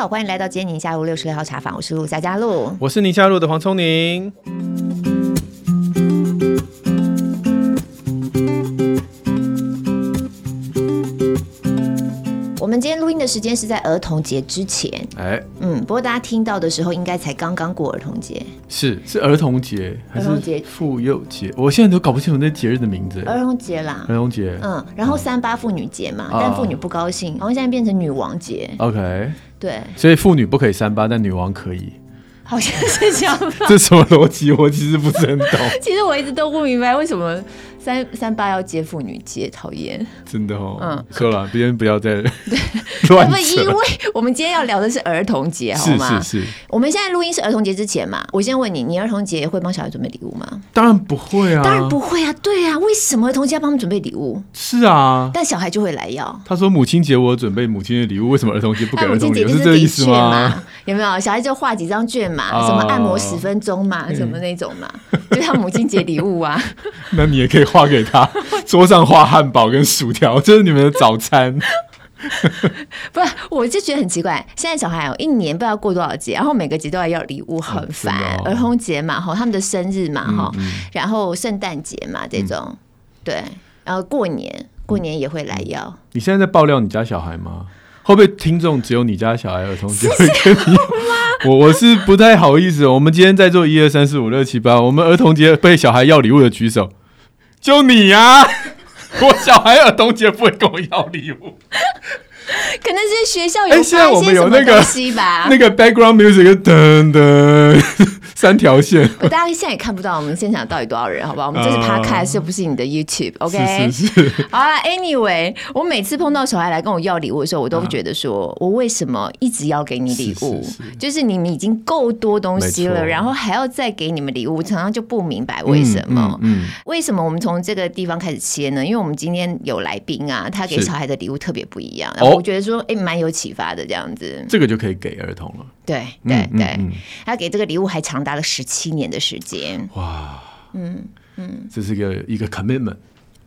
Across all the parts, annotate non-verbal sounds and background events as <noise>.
好，欢迎来到今天宁夏路六十六号茶坊，我是陆家佳路，我是宁夏路的黄聪宁。我们今天录音的时间是在儿童节之前，哎，嗯，不过大家听到的时候，应该才刚刚过儿童节，是是儿童节还是妇幼节？我现在都搞不清楚那节日的名字。儿童节啦，儿童节，嗯，然后三八妇女节嘛，嗯、但妇女不高兴，然后现在变成女王节。OK，对，所以妇女不可以三八，但女王可以。好像是这样。<laughs> 这什么逻辑？我其实不是很懂。<laughs> 其实我一直都不明白为什么。三三八要接妇女节，讨厌，真的哦。嗯，说了，别人不要再 <laughs> 乱扯。不，因为我们今天要聊的是儿童节，好吗？是是是。我们现在录音是儿童节之前嘛？我先问你，你儿童节会帮小孩准备礼物吗？当然不会啊，当然不会啊，对啊，为什么儿童节要帮他们准备礼物？是啊，但小孩就会来要。他说母亲节我准备母亲的礼物，为什么儿童节不给儿童节？是这个意思吗？有没有？小孩就画几张卷嘛，什么按摩十分钟嘛，什么那种嘛，就他母亲节礼物啊。<laughs> 那你也可以画给他。<laughs> 桌上画汉堡跟薯条，这是你们的早餐。<laughs> 不是，我就觉得很奇怪。现在小孩哦，一年不知道过多少节，然后每个节都要要礼物，很烦。儿童节嘛，哈，他们的生日嘛，哈，然后圣诞节嘛，这种，对，然后过年，过年也会来要。你现在在爆料你家小孩吗？会不会听众只有你家小孩儿童节会跟你？<laughs> 我我是不太好意思。我们今天在做一二三四五六七八，我们儿童节被小孩要礼物的举手。就你呀、啊！<laughs> 我小孩儿童节不会跟我要礼物，可能是学校有发现什么东西吧。那个 background music 噔噔。三条线，大家现在也看不到我们现场到底多少人，好不好？我们这是 podcast，又不是你的 YouTube，OK？、Okay? 是是是。<laughs> 好了，Anyway，我每次碰到小孩来跟我要礼物的时候，我都觉得说，我为什么一直要给你礼物？是是是就是你们已经够多东西了，然后还要再给你们礼物，常常就不明白为什么？嗯，嗯嗯为什么我们从这个地方开始切呢？因为我们今天有来宾啊，他给小孩的礼物特别不一样，然后我觉得说，哎、欸，蛮有启发的这样子。这个就可以给儿童了。对对对，他给这个礼物还长达了十七年的时间。哇，嗯嗯，这是一个一个 commitment。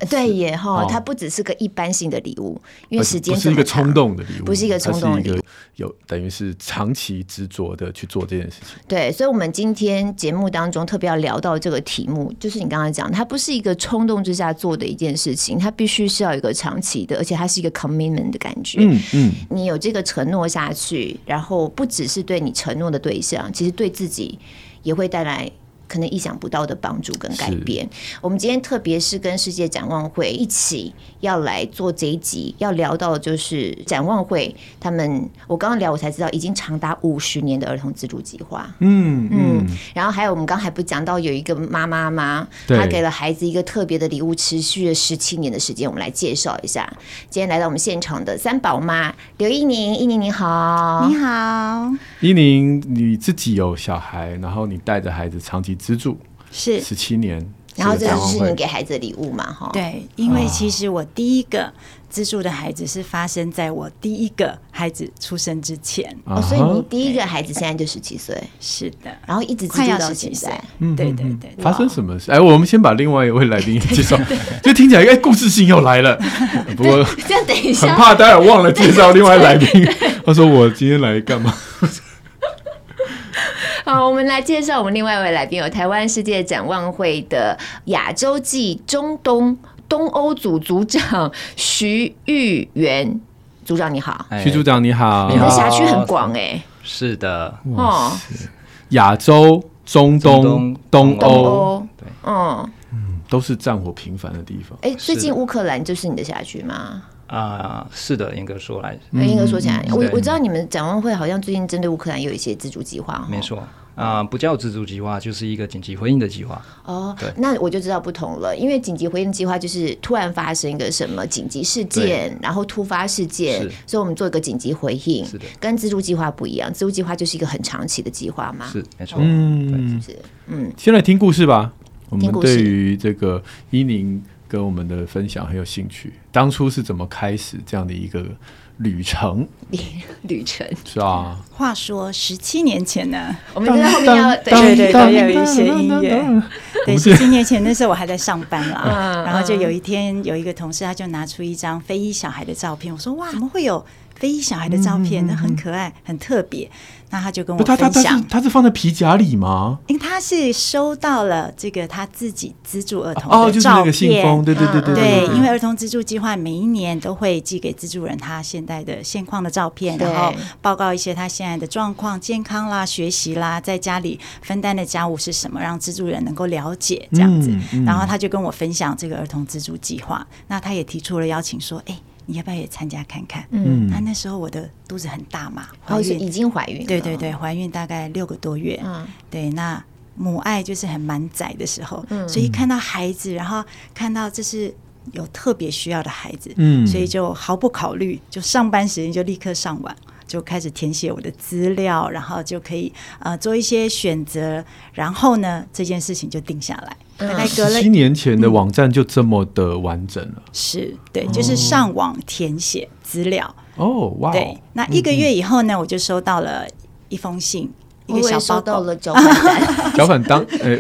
对耶哈，它不只是个一般性的礼物，因为时间不是一个冲动的礼物，不是一个冲动的礼物，有等于是长期执着的去做这件事情。对，所以，我们今天节目当中特别要聊到这个题目，就是你刚刚讲，它不是一个冲动之下做的一件事情，它必须是要有一个长期的，而且它是一个 commitment 的感觉。嗯嗯，你有这个承诺下去，然后不只是对你承诺的对象，其实对自己也会带来。可能意想不到的帮助跟改变。我们今天特别是跟世界展望会一起要来做这一集，要聊到的就是展望会他们。我刚刚聊，我才知道已经长达五十年的儿童资助计划。嗯嗯。然后还有我们刚还不讲到有一个妈妈吗？她给了孩子一个特别的礼物，持续了十七年的时间。我们来介绍一下。今天来到我们现场的三宝妈刘一宁，一宁你好，你好。一宁，你自己有小孩，然后你带着孩子长期。资助是十七年，然后这是你给孩子的礼物嘛？哈，对，因为其实我第一个资助的孩子是发生在我第一个孩子出生之前，哦，所以你第一个孩子现在就十七岁，是的，然后一直资助到现在，嗯，对对对。发生什么事？哎，我们先把另外一位来宾介绍，就听起来哎，故事性又来了。<laughs> 不过这样等一下，很怕待会忘了介绍另外来宾。他说我今天来干嘛？<laughs> <laughs> 好，我们来介绍我们另外一位来宾，有台湾世界展望会的亚洲暨中东东欧组组长徐玉元组长，你好，徐组长你好，你的辖区很广哎、欸，是的，哦，亚洲、中东、东。欧，对，嗯嗯，都是战火频繁的地方。哎、欸，最近乌克兰就是你的辖区吗？啊，是的，严格说来，严格说起来，我我知道你们展望会好像最近针对乌克兰有一些资助计划，没错，啊，不叫资助计划，就是一个紧急回应的计划。哦，对，那我就知道不同了，因为紧急回应计划就是突然发生一个什么紧急事件，然后突发事件，所以我们做一个紧急回应，是的，跟资助计划不一样，资助计划就是一个很长期的计划嘛，是没错，嗯，是，嗯，先来听故事吧，我们对于这个伊宁跟我们的分享很有兴趣，当初是怎么开始这样的一个旅程，<laughs> 旅程是啊。话说十七年前呢，我们在后面要对对对，有一些音乐。对，十七年前那时候我还在上班啦，然后就有一天有一个同事他就拿出一张非裔小孩的照片，我说哇，怎么会有？非裔小孩的照片，那很可爱，很特别。那他就跟我分享，他他他是放在皮夹里吗？因为他是收到了这个他自己资助儿童哦，就是那个信封，对对对对对。因为儿童资助计划每一年都会寄给资助人他现在的现况的照片，然后报告一些他现在的状况、健康啦、学习啦，在家里分担的家务是什么，让资助人能够了解这样子。然后他就跟我分享这个儿童资助计划，那他也提出了邀请说，哎。你要不要也参加看看？嗯，那那时候我的肚子很大嘛，怀孕已经怀孕，对对对，怀孕大概六个多月。嗯，对，那母爱就是很满载的时候，嗯，所以看到孩子，然后看到这是有特别需要的孩子，嗯，所以就毫不考虑，就上班时间就立刻上网。就开始填写我的资料，然后就可以呃做一些选择，然后呢，这件事情就定下来。大概隔了七年前的网站就这么的完整了。是对，就是上网填写资料。哦，哇！对，那一个月以后呢，我就收到了一封信。一个小包到了脚板单，<laughs> 缴款当哎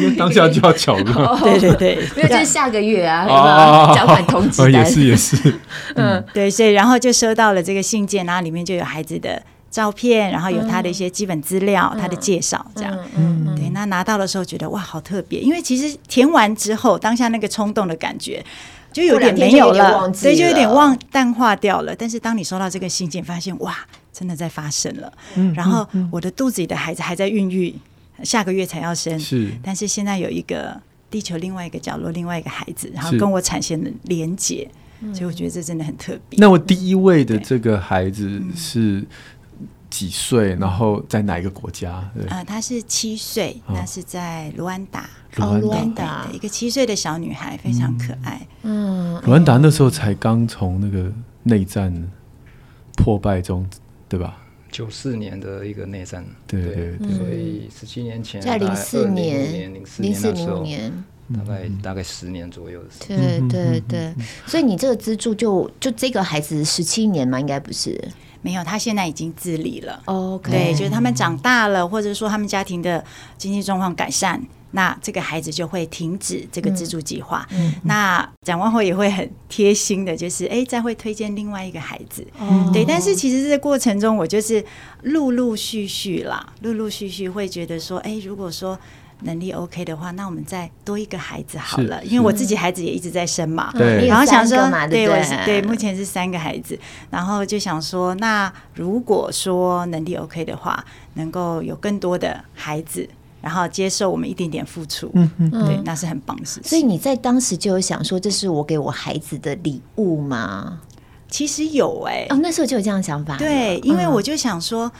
为当下就要缴了。对 <laughs> 对对，因为就是下个月啊，缴款通知单也是也是。<laughs> 嗯，对，所以然后就收到了这个信件，然后里面就有孩子的照片，然后有他的一些基本资料，他的介绍这样。嗯，对，那拿到的时候觉得哇，好特别，因为其实填完之后，当下那个冲动的感觉就有点没有了，所以就有点忘淡化掉了。但是当你收到这个信件，发现哇。真的在发生了，嗯、然后我的肚子里的孩子还在孕育，嗯、下个月才要生，是，但是现在有一个地球另外一个角落，另外一个孩子，然后跟我产生了连结，是所以我觉得这真的很特别。那我第一位的这个孩子是几岁？然后在哪一个国家？啊、呃，他是七岁，那、哦、是在卢安达，卢安达。一个七岁的小女孩，非常可爱。嗯，卢安达那时候才刚从那个内战破败中。对吧？九四年的一个内战，对对对，所以十七年前，在零四年、零四年、零五年，大概大概十年左右的时间。对对对，所以你这个资助就就这个孩子十七年嘛？应该不是，没有，他现在已经自理了。OK，对，就是他们长大了，或者说他们家庭的经济状况改善。那这个孩子就会停止这个资助计划。嗯嗯、那蒋万厚也会很贴心的，就是哎，再会推荐另外一个孩子。哦、对，但是其实这个过程中，我就是陆陆续续啦，陆陆续续会觉得说，哎，如果说能力 OK 的话，那我们再多一个孩子好了，因为我自己孩子也一直在生嘛。对，然后想说，对，我是对，目前是三个孩子，然后就想说，那如果说能力 OK 的话，能够有更多的孩子。然后接受我们一点点付出，嗯嗯，对，那是很棒的事情。所以你在当时就有想说，这是我给我孩子的礼物吗？其实有哎、欸，哦，那时候就有这样的想法。对，因为我就想说，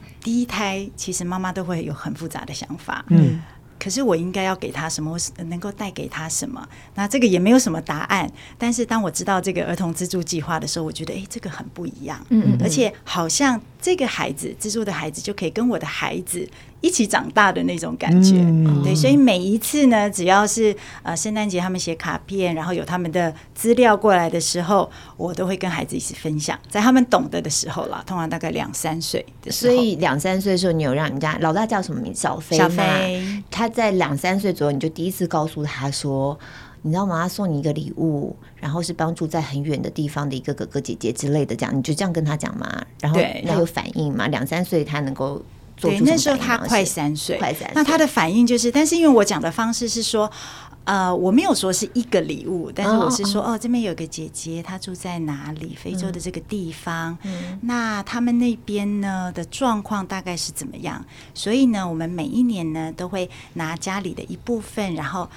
嗯、第一胎其实妈妈都会有很复杂的想法，嗯。可是我应该要给他什么？我能够带给他什么？那这个也没有什么答案。但是当我知道这个儿童资助计划的时候，我觉得哎，这个很不一样。嗯，嗯，而且好像这个孩子资助的孩子就可以跟我的孩子一起长大的那种感觉。嗯，对，所以每一次呢，只要是呃圣诞节他们写卡片，然后有他们的资料过来的时候，我都会跟孩子一起分享。在他们懂得的时候啦，通常大概两三岁的时候。所以两三岁的时候，你有让人家老大叫什么名？小飞。小飞，他。在两三岁左右，你就第一次告诉他说：“你知道吗？他送你一个礼物，然后是帮助在很远的地方的一个哥哥姐姐之类的，这样你就这样跟他讲嘛。然后他有反应嘛？两三岁他能够做那时候他快三岁，快三岁。那他的反应就是，但是因为我讲的方式是说。”呃，我没有说是一个礼物，但是我是说，哦，哦，这边有个姐姐，她住在哪里？非洲的这个地方。嗯，那他们那边呢的状况大概是怎么样？所以呢，我们每一年呢都会拿家里的一部分，然后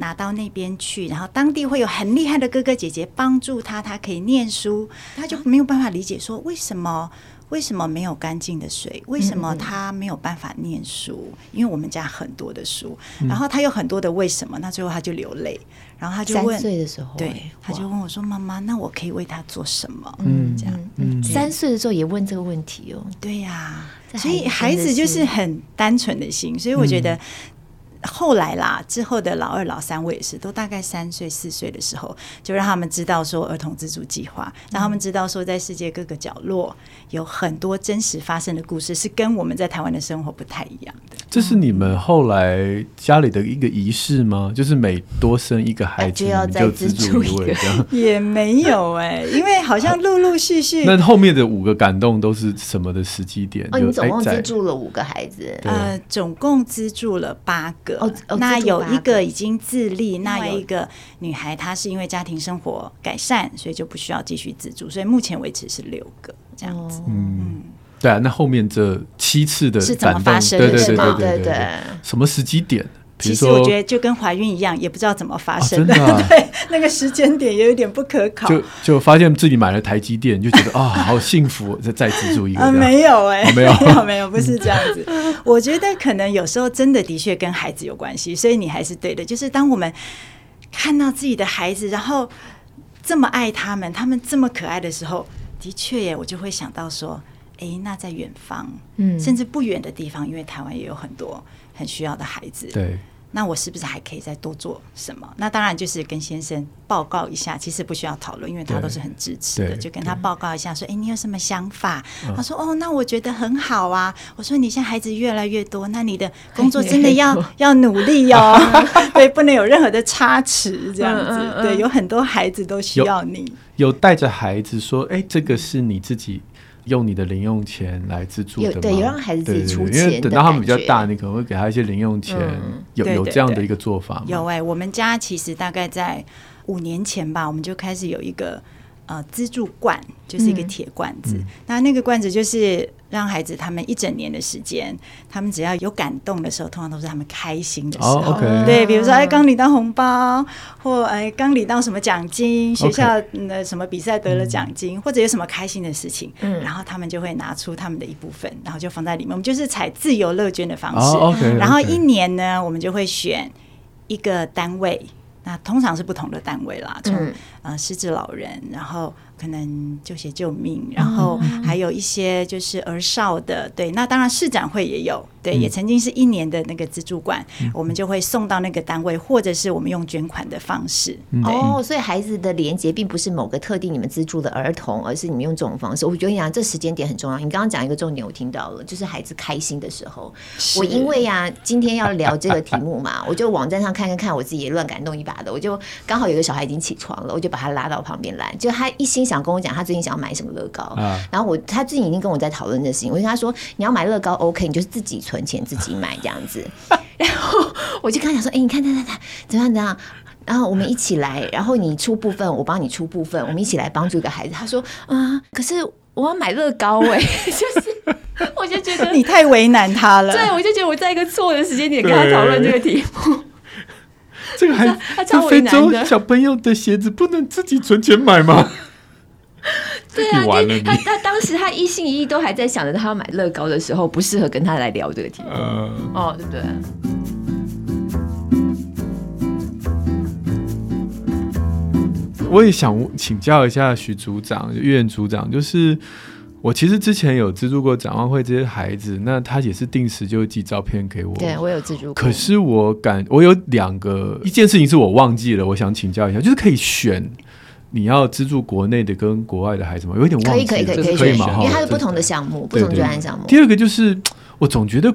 拿到那边去，然后当地会有很厉害的哥哥姐姐帮助他，他可以念书，他就没有办法理解说为什么。为什么没有干净的水？为什么他没有办法念书？因为我们家很多的书，嗯、然后他有很多的为什么？那最后他就流泪，然后他就问，三岁的时候，对，他就问我说：“妈妈，那我可以为他做什么？”嗯，这样，嗯，三岁的时候也问这个问题哦。对呀、啊，所以孩子就是很单纯的心，所以我觉得后来啦，之后的老二、老三，我也是，都大概三岁、四岁的时候，就让他们知道说儿童资助计划，让他们知道说在世界各个角落有很多真实发生的故事，是跟我们在台湾的生活不太一样的。这是你们后来家里的一个仪式吗？就是每多生一个孩子，就要再资助一位，这样也没有哎、欸，因为好像陆陆续续。<laughs> 那后面的五个感动都是什么的时机点？哦，你总共资助了五个孩子，呃，总共资助了八个。哦，哦那有一个已经自立，那有一个女孩，她是因为家庭生活改善，所以就不需要继续资助，所以目前为止是六个这样子。嗯，对啊，那后面这七次的是怎么发生的？对对对对对对，什么时机点？其实我觉得就跟怀孕一样，也不知道怎么发生的。啊啊、<laughs> 对，那个时间点也有点不可考。就就发现自己买了台积电，就觉得啊、哦，好幸福，再再资助一个。啊，没有哎、欸哦，没有没有没有，不是这样子。我觉得可能有时候真的的确跟孩子有关系，所以你还是对的。就是当我们看到自己的孩子，然后这么爱他们，他们这么可爱的时候，的确耶，我就会想到说，哎，那在远方，嗯，甚至不远的地方，因为台湾也有很多很需要的孩子，对。那我是不是还可以再多做什么？那当然就是跟先生报告一下，其实不需要讨论，因为他都是很支持的，就跟他报告一下说，说哎，你有什么想法？他说哦，那我觉得很好啊。我说你现在孩子越来越多，那你的工作真的要 <laughs> 要努力哦，<laughs> 对，不能有任何的差池这样子。对，有很多孩子都需要你，有带着孩子说，哎，这个是你自己。用你的零用钱来资助的吗？对，有让孩子自己出钱，因为等到他们比较大，你可能会给他一些零用钱，嗯、有有这样的一个做法吗？有哎、欸，我们家其实大概在五年前吧，我们就开始有一个。呃，资助罐就是一个铁罐子，嗯、那那个罐子就是让孩子他们一整年的时间，他们只要有感动的时候，通常都是他们开心的时候。对，比如说哎，刚领到红包，或哎刚领到什么奖金，学校的什么比赛得了奖金，嗯、或者有什么开心的事情，嗯，然后他们就会拿出他们的一部分，然后就放在里面。我们就是采自由乐捐的方式，然后一年呢，我们就会选一个单位。那通常是不同的单位啦，从、嗯、呃失智老人，然后可能就写救命，然后还有一些就是儿少的，对，那当然市展会也有。对，也曾经是一年的那个资助馆，嗯、我们就会送到那个单位，或者是我们用捐款的方式。嗯、哦，所以孩子的连接并不是某个特定你们资助的儿童，而是你们用这种方式。我觉得呀，这时间点很重要。你刚刚讲一个重点，我听到了，就是孩子开心的时候。我因为呀，今天要聊这个题目嘛，<laughs> 我就网站上看看看，我自己也乱感动一把的。我就刚好有个小孩已经起床了，我就把他拉到旁边来，就他一心想跟我讲他最近想要买什么乐高。啊、然后我他最近已经跟我在讨论这事情，我就跟他说，你要买乐高，OK，你就是自己存钱自己买。这样子，<laughs> 然后我就跟他讲说：“哎、欸，你看，他他他，怎么样？怎么样？然后我们一起来，然后你出部分，我帮你出部分，我们一起来帮助一个孩子。”他说：“啊，可是我要买乐高哎、欸，<laughs> 就是我就觉得 <laughs> 你太为难他了。”对，我就觉得我在一个错的时间点跟他讨论这个题目。这个还这非洲小朋友的鞋子不能自己存钱买吗？<laughs> 对啊，他他当时他一心一意都还在想着他要买乐高的时候，不适合跟他来聊这个题目。呃、哦，对不对？我也想请教一下徐组长、月圆组长，就是我其实之前有资助过展望会这些孩子，那他也是定时就寄照片给我。对，我有资助过。可是我感我有两个，一件事情是我忘记了，我想请教一下，就是可以选。你要资助国内的跟国外的孩子吗？有一点忘记，可以可以可以可以，选吗？因为它是不同的项目，不同专案项目。第二个就是，我总觉得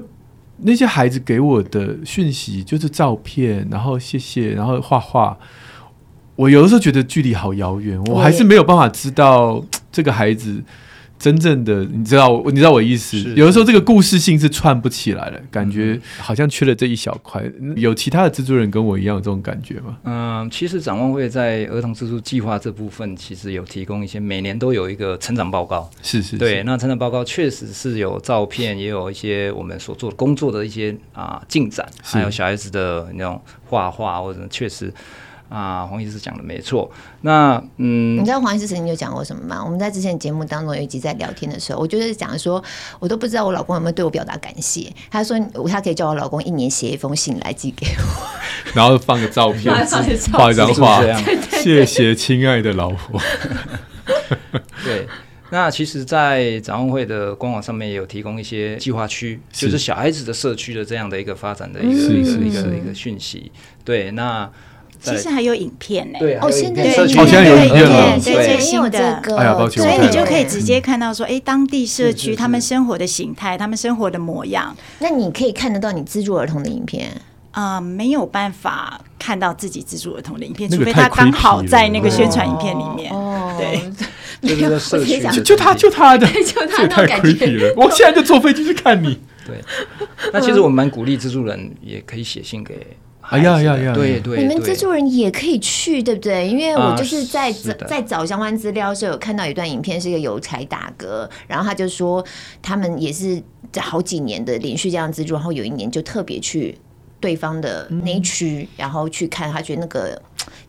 那些孩子给我的讯息就是照片，然后谢谢，然后画画。我有的时候觉得距离好遥远，我还是没有办法知道这个孩子。真正的，你知道，你知道我意思。有的时候这个故事性是串不起来的，感觉好像缺了这一小块。有其他的资助人跟我一样有这种感觉吗？嗯，其实展望会在儿童资助计划这部分，其实有提供一些，每年都有一个成长报告。是是，是，对。那成长报告确实是有照片，也有一些我们所做的工作的一些啊进展，还有小孩子的那种画画，或者确实。啊，黄医师讲的没错。那嗯，你知道黄医师曾经有讲过什么吗？我们在之前节目当中有一集在聊天的时候，我就是讲说，我都不知道我老公有没有对我表达感谢。他说他可以叫我老公一年写一封信来寄给我，<laughs> 然后放个照片，画一张画，谢谢亲爱的老婆。<laughs> 对，那其实，在展望会的官网上面也有提供一些计划区，就是小孩子的社区的这样的一个发展的一个一个一个一个讯息。对，那其实还有影片呢。对，哦，现在有影片，有影片，最新的。哎呀，抱歉。所以你就可以直接看到说，哎，当地社区他们生活的形态，他们生活的模样。那你可以看得到你资助儿童的影片。啊、呃，没有办法看到自己资助儿童的影片，除非他刚好在那个宣传影片里面。哦，对，<laughs> 就是在社区，就他就他的，<laughs> 就他太 creepy 了。我现在就坐飞机去看你。对，那其实我们蛮鼓励资助人也可以写信给。哎呀呀呀！对对，你们资助人也可以去，对不对？因为我就是在在找相关资料的时候，有看到一段影片，是一个邮差大哥，然后他就说他们也是在好几年的连续这样资助，然后有一年就特别去。对方的那一区，嗯、然后去看，他觉得那个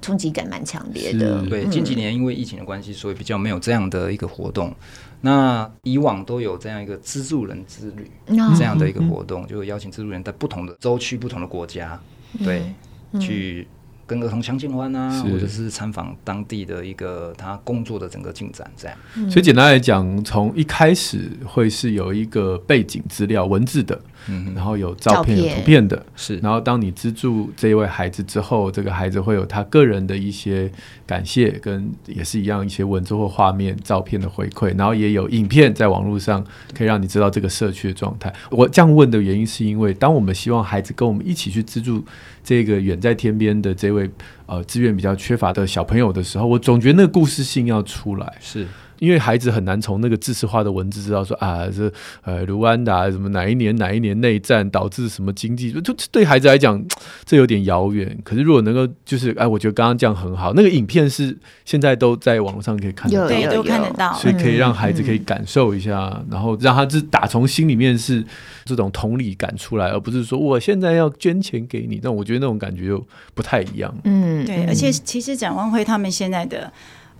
冲击感蛮强烈的。对，近几年因为疫情的关系，所以比较没有这样的一个活动。那以往都有这样一个资助人之旅，嗯、这样的一个活动，就邀请资助人在不同的州区、不同的国家，对，嗯、去。跟儿童相见欢啊，或者是参访当地的一个他工作的整个进展，这样。嗯、所以简单来讲，从一开始会是有一个背景资料文字的，嗯，然后有照片、有图片的，是。然后当你资助这一位孩子之后，这个孩子会有他个人的一些感谢，跟也是一样一些文字或画面、照片的回馈，然后也有影片在网络上可以让你知道这个社区的状态。我这样问的原因是因为，当我们希望孩子跟我们一起去资助。这个远在天边的这位呃资源比较缺乏的小朋友的时候，我总觉得那个故事性要出来，是因为孩子很难从那个知识化的文字知道说啊，这呃卢安达什么哪一年哪一年内战导致什么经济，就对孩子来讲这有点遥远。可是如果能够就是哎，我觉得刚刚这样很好，那个影片是现在都在网络上可以看得到，对，都看得到，所以可以让孩子可以感受一下，嗯、然后让他是打从心里面是。这种同理感出来，而不是说我现在要捐钱给你，但我觉得那种感觉又不太一样。嗯，对，而且其实展望会他们现在的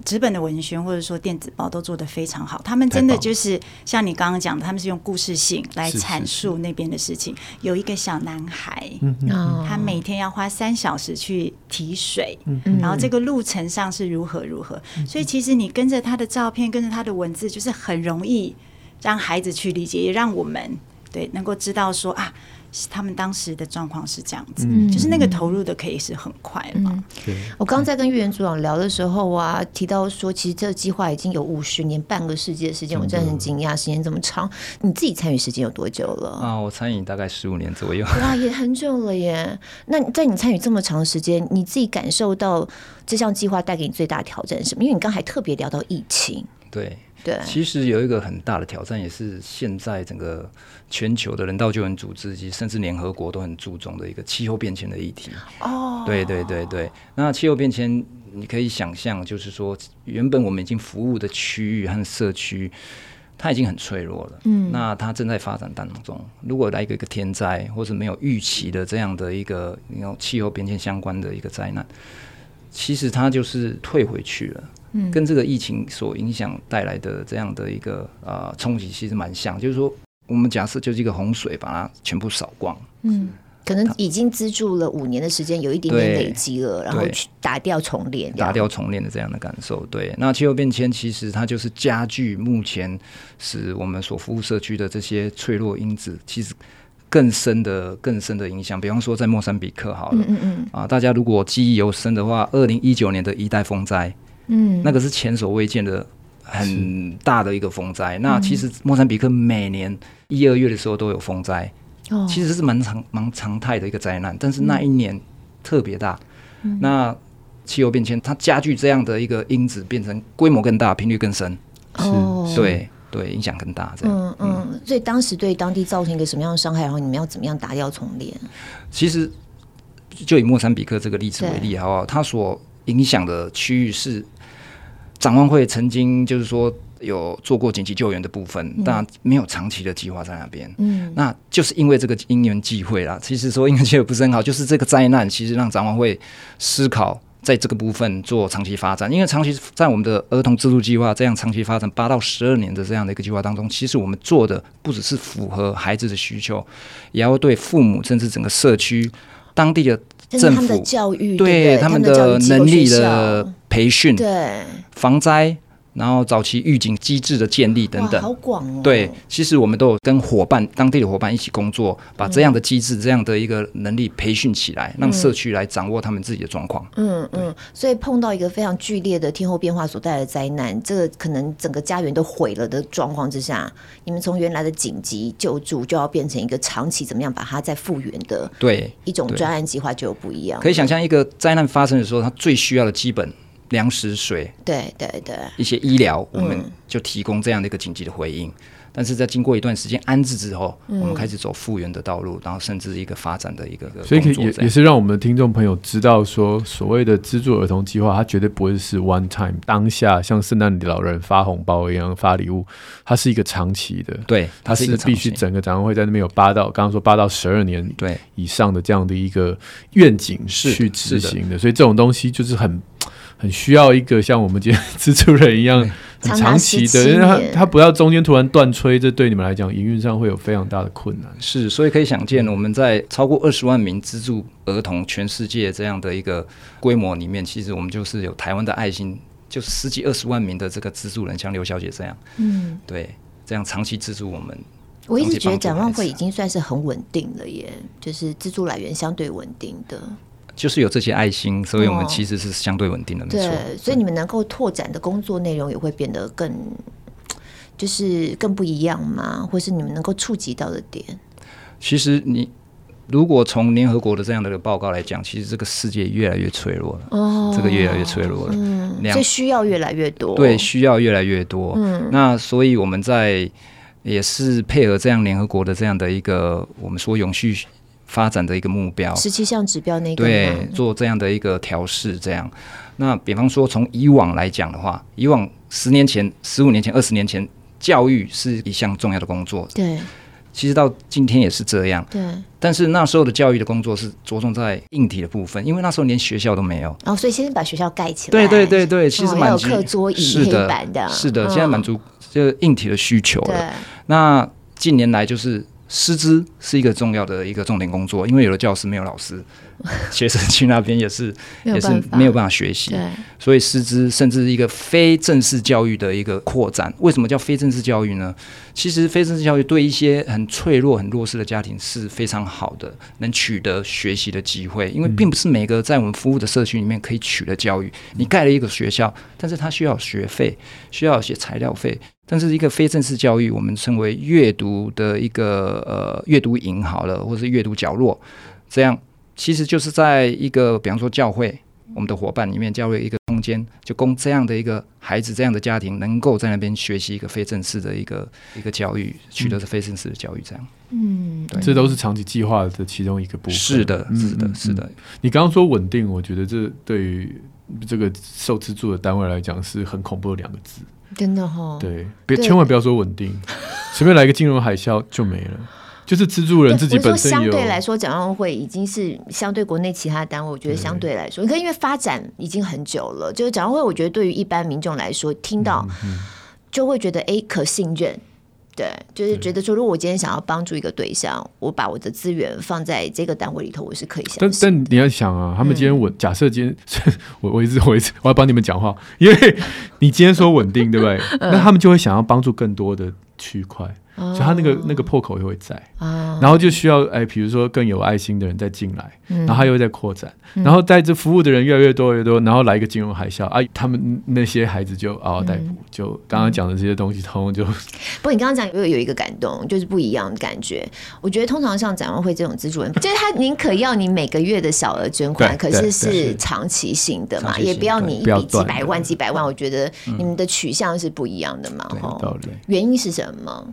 纸本的文宣或者说电子报都做得非常好，他们真的就是像你刚刚讲的，他们是用故事性来阐述那边的事情。是是是有一个小男孩，嗯嗯，他每天要花三小时去提水，嗯嗯，然后这个路程上是如何如何，嗯、所以其实你跟着他的照片，跟着他的文字，就是很容易让孩子去理解，也让我们。对，能够知道说啊，他们当时的状况是这样子，嗯、就是那个投入的可以是很快嘛。嗯、对我刚刚在跟玉元组长聊的时候啊，提到说，其实这个计划已经有五十年，半个世纪的时间，我真的很惊讶，时间这么长。你自己参与时间有多久了？啊，我参与大概十五年左右。哇，也很久了耶。那在你参与这么长时间，你自己感受到这项计划带给你最大的挑战是什么？因为你刚才特别聊到疫情，对。对，其实有一个很大的挑战，也是现在整个全球的人道救援组织及甚至联合国都很注重的一个气候变迁的议题。哦，对对对对，那气候变迁，你可以想象，就是说，原本我们已经服务的区域和社区，它已经很脆弱了。嗯，那它正在发展当中，如果来一个一个天灾，或者没有预期的这样的一个，你有气候变迁相关的一个灾难，其实它就是退回去了。跟这个疫情所影响带来的这样的一个呃冲击，其实蛮像。就是说，我们假设就是一个洪水，把它全部扫光。嗯，可能已经资助了五年的时间，有一点点累积了，然后去打掉重练，打掉重练的这样的感受。对，那气候变迁其实它就是加剧目前使我们所服务社区的这些脆弱因子，其实更深的、更深的影响。比方说，在莫桑比克，好了，嗯嗯啊，大家如果记忆犹深的话，二零一九年的一代风灾。嗯，那个是前所未见的很大的一个风灾。那其实莫桑比克每年一二月的时候都有风灾，哦，其实是蛮常蛮常态的一个灾难。但是那一年特别大，嗯、那气候变迁它加剧这样的一个因子，变成规模更大，频率更深，哦，是对对，影响更大。这样，嗯嗯，所以当时对当地造成一个什么样的伤害？然后你们要怎么样打掉重练？其实就以莫桑比克这个例子为例，好不好？它所影响的区域是。展望会曾经就是说有做过紧急救援的部分，嗯、但没有长期的计划在那边。嗯，那就是因为这个因缘际会啦。其实说因缘际会不是很好，<laughs> 就是这个灾难其实让展望会思考在这个部分做长期发展。因为长期在我们的儿童自助计划这样长期发展八到十二年的这样的一个计划当中，其实我们做的不只是符合孩子的需求，也要对父母甚至整个社区当地的。政府的教育，对他们的能力的培训，对防灾，然后早期预警机制的建立等等，好广哦。对，其实我们都有跟伙伴、当地的伙伴一起工作，把这样的机制、嗯、这样的一个能力培训起来，让社区来掌握他们自己的状况。嗯嗯，所以碰到一个非常剧烈的天候变化所带来的灾难，这个可能整个家园都毁了的状况之下，你们从原来的紧急救助就要变成一个长期怎么样把它再复原的，对一种专案计划就有不一样。可以想象，一个灾难发生的时候，它最需要的基本。粮食、水，对对对，一些医疗，我们就提供这样的一个紧急的回应。嗯、但是在经过一段时间安置之后，嗯、我们开始走复原的道路，然后甚至一个发展的一个，所以可以也也是让我们的听众朋友知道说，所谓的资助儿童计划，它绝对不会是 one time 当下像圣诞老人发红包一样发礼物，它是一个长期的，对，它是必须整个展望会在那边有八到刚刚说八到十二年对。以上的这样的一个愿景是去执行的，所以这种东西就是很。很需要一个像我们今天资助人一样很长期的，因为他他不要中间突然断吹，这对你们来讲营运上会有非常大的困难。是，所以可以想见，我们在超过二十万名资助儿童全世界这样的一个规模里面，其实我们就是有台湾的爱心，就十几二十万名的这个资助人，像刘小姐这样，嗯，对，这样长期资助我们。我一直觉得展望会已经算是很稳定了耶，就是资助来源相对稳定的。就是有这些爱心，所以我们其实是相对稳定的，哦、没错。对，所以你们能够拓展的工作内容也会变得更，就是更不一样嘛？或是你们能够触及到的点？其实你如果从联合国的这样的一个报告来讲，其实这个世界越来越脆弱了。哦，这个越来越脆弱了。嗯，所以需要越来越多。对，需要越来越多。嗯，那所以我们在也是配合这样联合国的这样的一个我们说永续。发展的一个目标，十七项指标那个对，做这样的一个调试，这样。那比方说，从以往来讲的话，以往十年前、十五年前、二十年前，教育是一项重要的工作。对，其实到今天也是这样。对，但是那时候的教育的工作是着重在硬体的部分，因为那时候连学校都没有。哦，所以先把学校盖起来。对对对对，其实满足课桌椅、黑板的，是的，现在满足这个硬体的需求了。那近年来就是。师资是一个重要的一个重点工作，因为有了教师没有老师，<laughs> 学生去那边也是也是没有办法学习，所以师资甚至一个非正式教育的一个扩展。为什么叫非正式教育呢？其实非正式教育对一些很脆弱、很弱势的家庭是非常好的，能取得学习的机会。因为并不是每个在我们服务的社区里面可以取得教育。你盖了一个学校，但是它需要学费，需要一些材料费。但是一个非正式教育，我们称为阅读的一个呃阅读营好了，或者是阅读角落，这样其实就是在一个比方说教会，我们的伙伴里面教会一个空间，就供这样的一个孩子、这样的家庭能够在那边学习一个非正式的一个一个教育，取得是非正式的教育，这样。嗯，对，这都是长期计划的其中一个部分。是的，是的，是的。你刚刚说稳定，我觉得这对于这个受资助的单位来讲是很恐怖的两个字。真的哈、哦，对，别千万不要说稳定，随便来一个金融海啸就没了。就是资助人自己本身有，相对来说，展望会已经是相对国内其他单位，我觉得相对来说，你看，因为发展已经很久了，就是展望会，我觉得对于一般民众来说，听到就会觉得哎，可信任。对，就是觉得说，如果我今天想要帮助一个对象，我把我的资源放在这个单位里头，我是可以相信。但但你要想啊，他们今天稳，嗯、假设今天 <laughs> 我我一直我一直我要帮你们讲话，<laughs> 因为你今天说稳定，对不对？<laughs> 嗯、那他们就会想要帮助更多的区块。所以他那个那个破口又会在，然后就需要哎，比如说更有爱心的人再进来，然后他又会在扩展，然后带着服务的人越来越多越多，然后来一个金融海啸，哎，他们那些孩子就嗷嗷待哺，就刚刚讲的这些东西，通通就。不过你刚刚讲有有一个感动，就是不一样的感觉。我觉得通常像展望会这种资助人，<laughs> 就是他宁可要你每个月的小额捐款，可是是长期性的嘛，也不要你一笔几百万几百万。我觉得你们的取向是不一样的嘛，哈。原因是什么？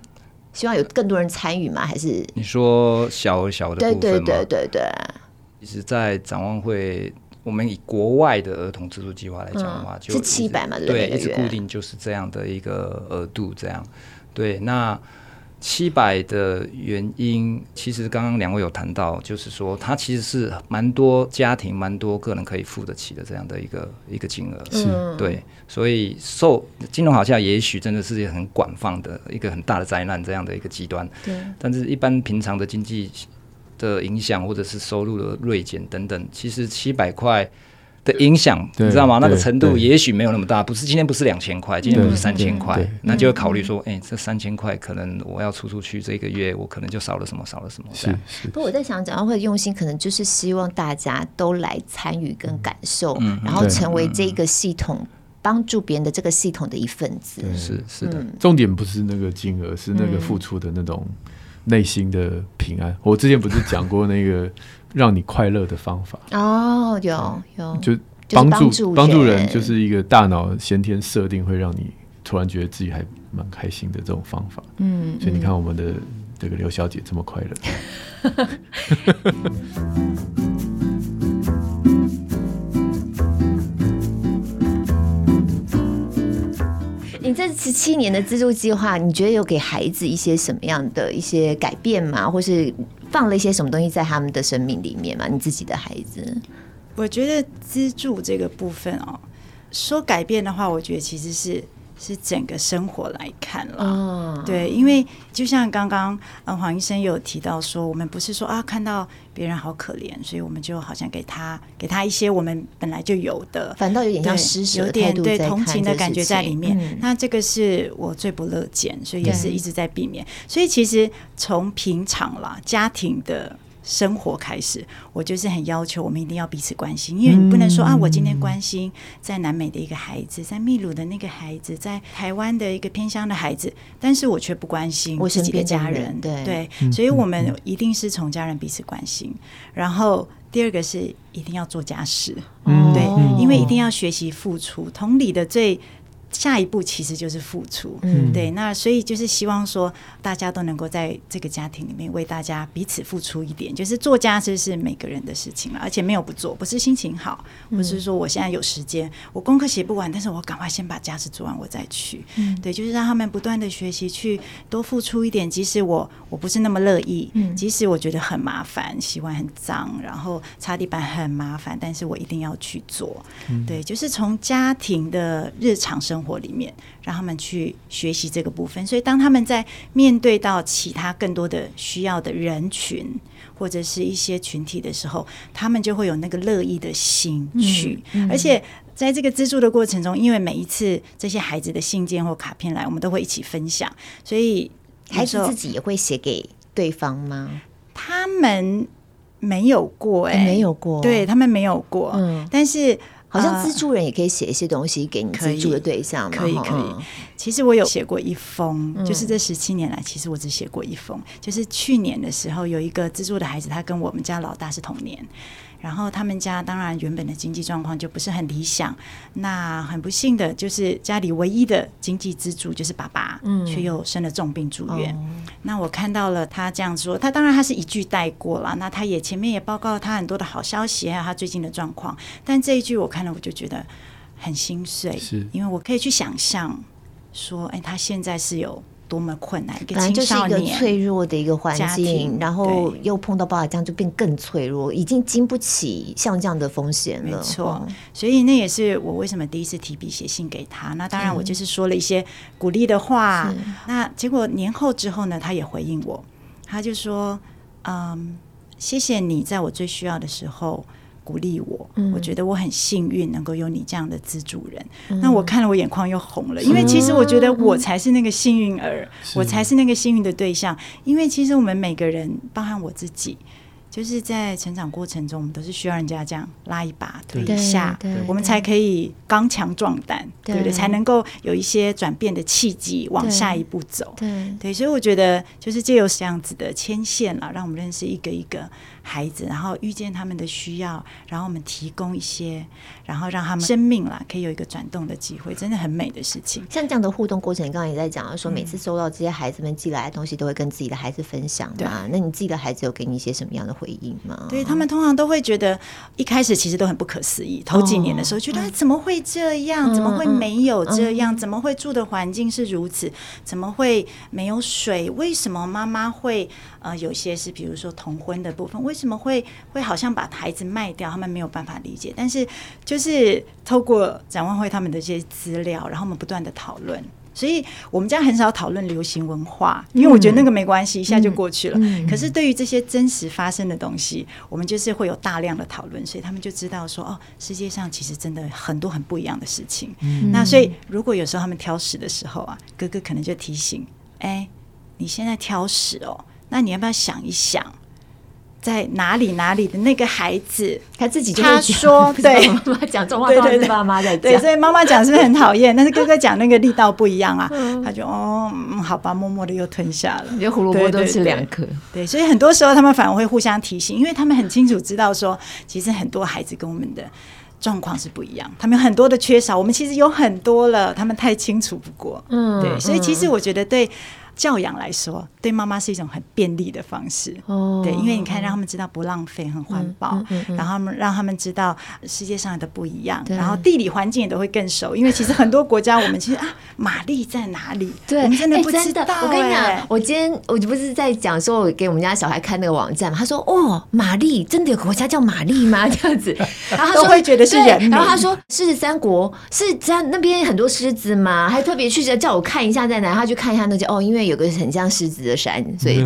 希望有更多人参与吗？还是你说小小的部分吗？对对对对对。其实，在展望会，我们以国外的儿童资助计划来讲的话，就是七百嘛，对，一直固定就是这样的一个额度，这样。对，那。七百的原因，其实刚刚两位有谈到，就是说它其实是蛮多家庭、蛮多个人可以付得起的这样的一个一个金额，是。对，所以受金融好像，也许真的是很广泛的一个很大的灾难这样的一个极端，对，但是一般平常的经济的影响或者是收入的锐减等等，其实七百块的影响，你知道吗？那个程度也许没有那么大，不是今天不是两千块，今天不是三千块，那就会考虑说，哎、欸，这三千块可能我要出出去，这个月我可能就少了什么，少了什么。是是。不过我在想，展望会的用心，可能就是希望大家都来参与跟感受，嗯、然后成为这个系统帮助别人的这个系统的一份子。是是的、嗯，重点不是那个金额，是那个付出的那种内心的平安。我之前不是讲过那个。让你快乐的方法哦，有有，就帮助帮助人，就是一个大脑先天设定会让你突然觉得自己还蛮开心的这种方法。嗯，所以你看我们的这个刘小姐这么快乐。<laughs> 你这十七年的资助计划，你觉得有给孩子一些什么样的一些改变吗？或是？放了一些什么东西在他们的生命里面吗？你自己的孩子，我觉得资助这个部分哦，说改变的话，我觉得其实是。是整个生活来看了，哦，对，因为就像刚刚呃黄医生有提到说，我们不是说啊看到别人好可怜，所以我们就好像给他给他一些我们本来就有的，反倒有点像施舍，有点对同情的感觉在里面。嗯，那这个是我最不乐见，所以也是一直在避免。所以其实从平常啦，家庭的。生活开始，我就是很要求我们一定要彼此关心，因为你不能说啊，我今天关心在南美的一个孩子，在秘鲁的那个孩子，在台湾的一个偏乡的孩子，但是我却不关心我自己的家人。对对，所以我们一定是从家人彼此关心。然后第二个是一定要做家事，对，因为一定要学习付出。同理的最。下一步其实就是付出，嗯，对，那所以就是希望说大家都能够在这个家庭里面为大家彼此付出一点，就是做家事是每个人的事情了，而且没有不做，不是心情好，不是说我现在有时间，我功课写不完，但是我赶快先把家事做完，我再去，嗯，对，就是让他们不断的学习，去多付出一点，即使我我不是那么乐意，嗯，即使我觉得很麻烦，洗碗很脏，然后擦地板很麻烦，但是我一定要去做，嗯，对，就是从家庭的日常生活。活里面，让他们去学习这个部分。所以，当他们在面对到其他更多的需要的人群或者是一些群体的时候，他们就会有那个乐意的心去。嗯嗯、而且，在这个资助的过程中，因为每一次这些孩子的信件或卡片来，我们都会一起分享，所以孩子自己也会写给对方吗？他们没有过、欸，哎，没有过，对他们没有过，嗯，但是。好像资助人也可以写一些东西给你资助的对象嘛，可以可以，可以。其实我有写过一封，就是这十七年来，其实我只写过一封，就是去年的时候，有一个资助的孩子，他跟我们家老大是同年。然后他们家当然原本的经济状况就不是很理想，那很不幸的就是家里唯一的经济支柱就是爸爸，嗯，却又生了重病住院。哦。那我看到了他这样说，他当然他是一句带过了，那他也前面也报告了他很多的好消息，还有他最近的状况，但这一句我看了我就觉得很心碎，是因为我可以去想象说，哎，他现在是有。多么困难，一个青少年，就是一个脆弱的一个环境，然后又碰到爸爸这样，就变更脆弱，已经经不起像这样的风险了。没错，所以那也是我为什么第一次提笔写信给他。那当然，我就是说了一些鼓励的话。那结果年后之后呢，他也回应我，他就说：“嗯，谢谢你在我最需要的时候。”鼓励我，我觉得我很幸运能够有你这样的资助人。嗯、那我看了，我眼眶又红了，因为其实我觉得我才是那个幸运儿，我才是那个幸运的对象。因为其实我们每个人，包含我自己。就是在成长过程中，我们都是需要人家这样拉一把、推一下，我们才可以刚强壮胆，对不对？才能够有一些转变的契机，往下一步走。对对，所以我觉得就是借由这样子的牵线了，让我们认识一个一个孩子，然后遇见他们的需要，然后我们提供一些，然后让他们生命啦可以有一个转动的机会，真的很美的事情。像这样的互动过程，你刚刚也在讲说，每次收到这些孩子们寄来的东西，都会跟自己的孩子分享嘛？那你自己的孩子有给你一些什么样的回应吗？对，他们通常都会觉得一开始其实都很不可思议，头几年的时候觉得怎么会这样？怎么会没有这样？怎么会住的环境是如此？怎么会没有水？为什么妈妈会呃有些是比如说同婚的部分？为什么会会好像把孩子卖掉？他们没有办法理解。但是就是透过展望会他们的这些资料，然后我们不断的讨论。所以我们家很少讨论流行文化，因为我觉得那个没关系，一下就过去了。可是对于这些真实发生的东西，我们就是会有大量的讨论，所以他们就知道说，哦，世界上其实真的很多很不一样的事情。那所以如果有时候他们挑食的时候啊，哥哥可能就提醒，哎，你现在挑食哦，那你要不要想一想？在哪里哪里的那个孩子，他自己就他说对，妈妈讲这种话都是妈妈在讲，对，所以妈妈讲是不是很讨厌？但是哥哥讲那个力道不一样啊，他就哦，嗯好吧，默默的又吞下了，连胡萝卜都吃两颗。对，所以很多时候他们反而会互相提醒，因为他们很清楚知道说，其实很多孩子跟我们的状况是不一样，他们有很多的缺少，我们其实有很多了，他们太清楚不过。嗯，对，所以其实我觉得对。教养来说，对妈妈是一种很便利的方式。哦，对，因为你看，让他们知道不浪费、很环保，嗯然后他们让他们知道世界上的不一样，对然后地理环境也都会更熟。因为其实很多国家，我们其实 <laughs> 啊，玛丽在哪里？对，我们真的不知道、欸。我跟你讲，我今天我就不是在讲说，我给我们家小孩看那个网站嘛，他说：“哦，玛丽真的有个国家叫玛丽吗？” <laughs> 这样子，<laughs> 然后他说会觉得是人。然后他说：“狮子三国是在那边很多狮子吗？”还特别去叫我看一下在哪，他去看一下那些哦，因为。有个很像狮子的山，<laughs> 所以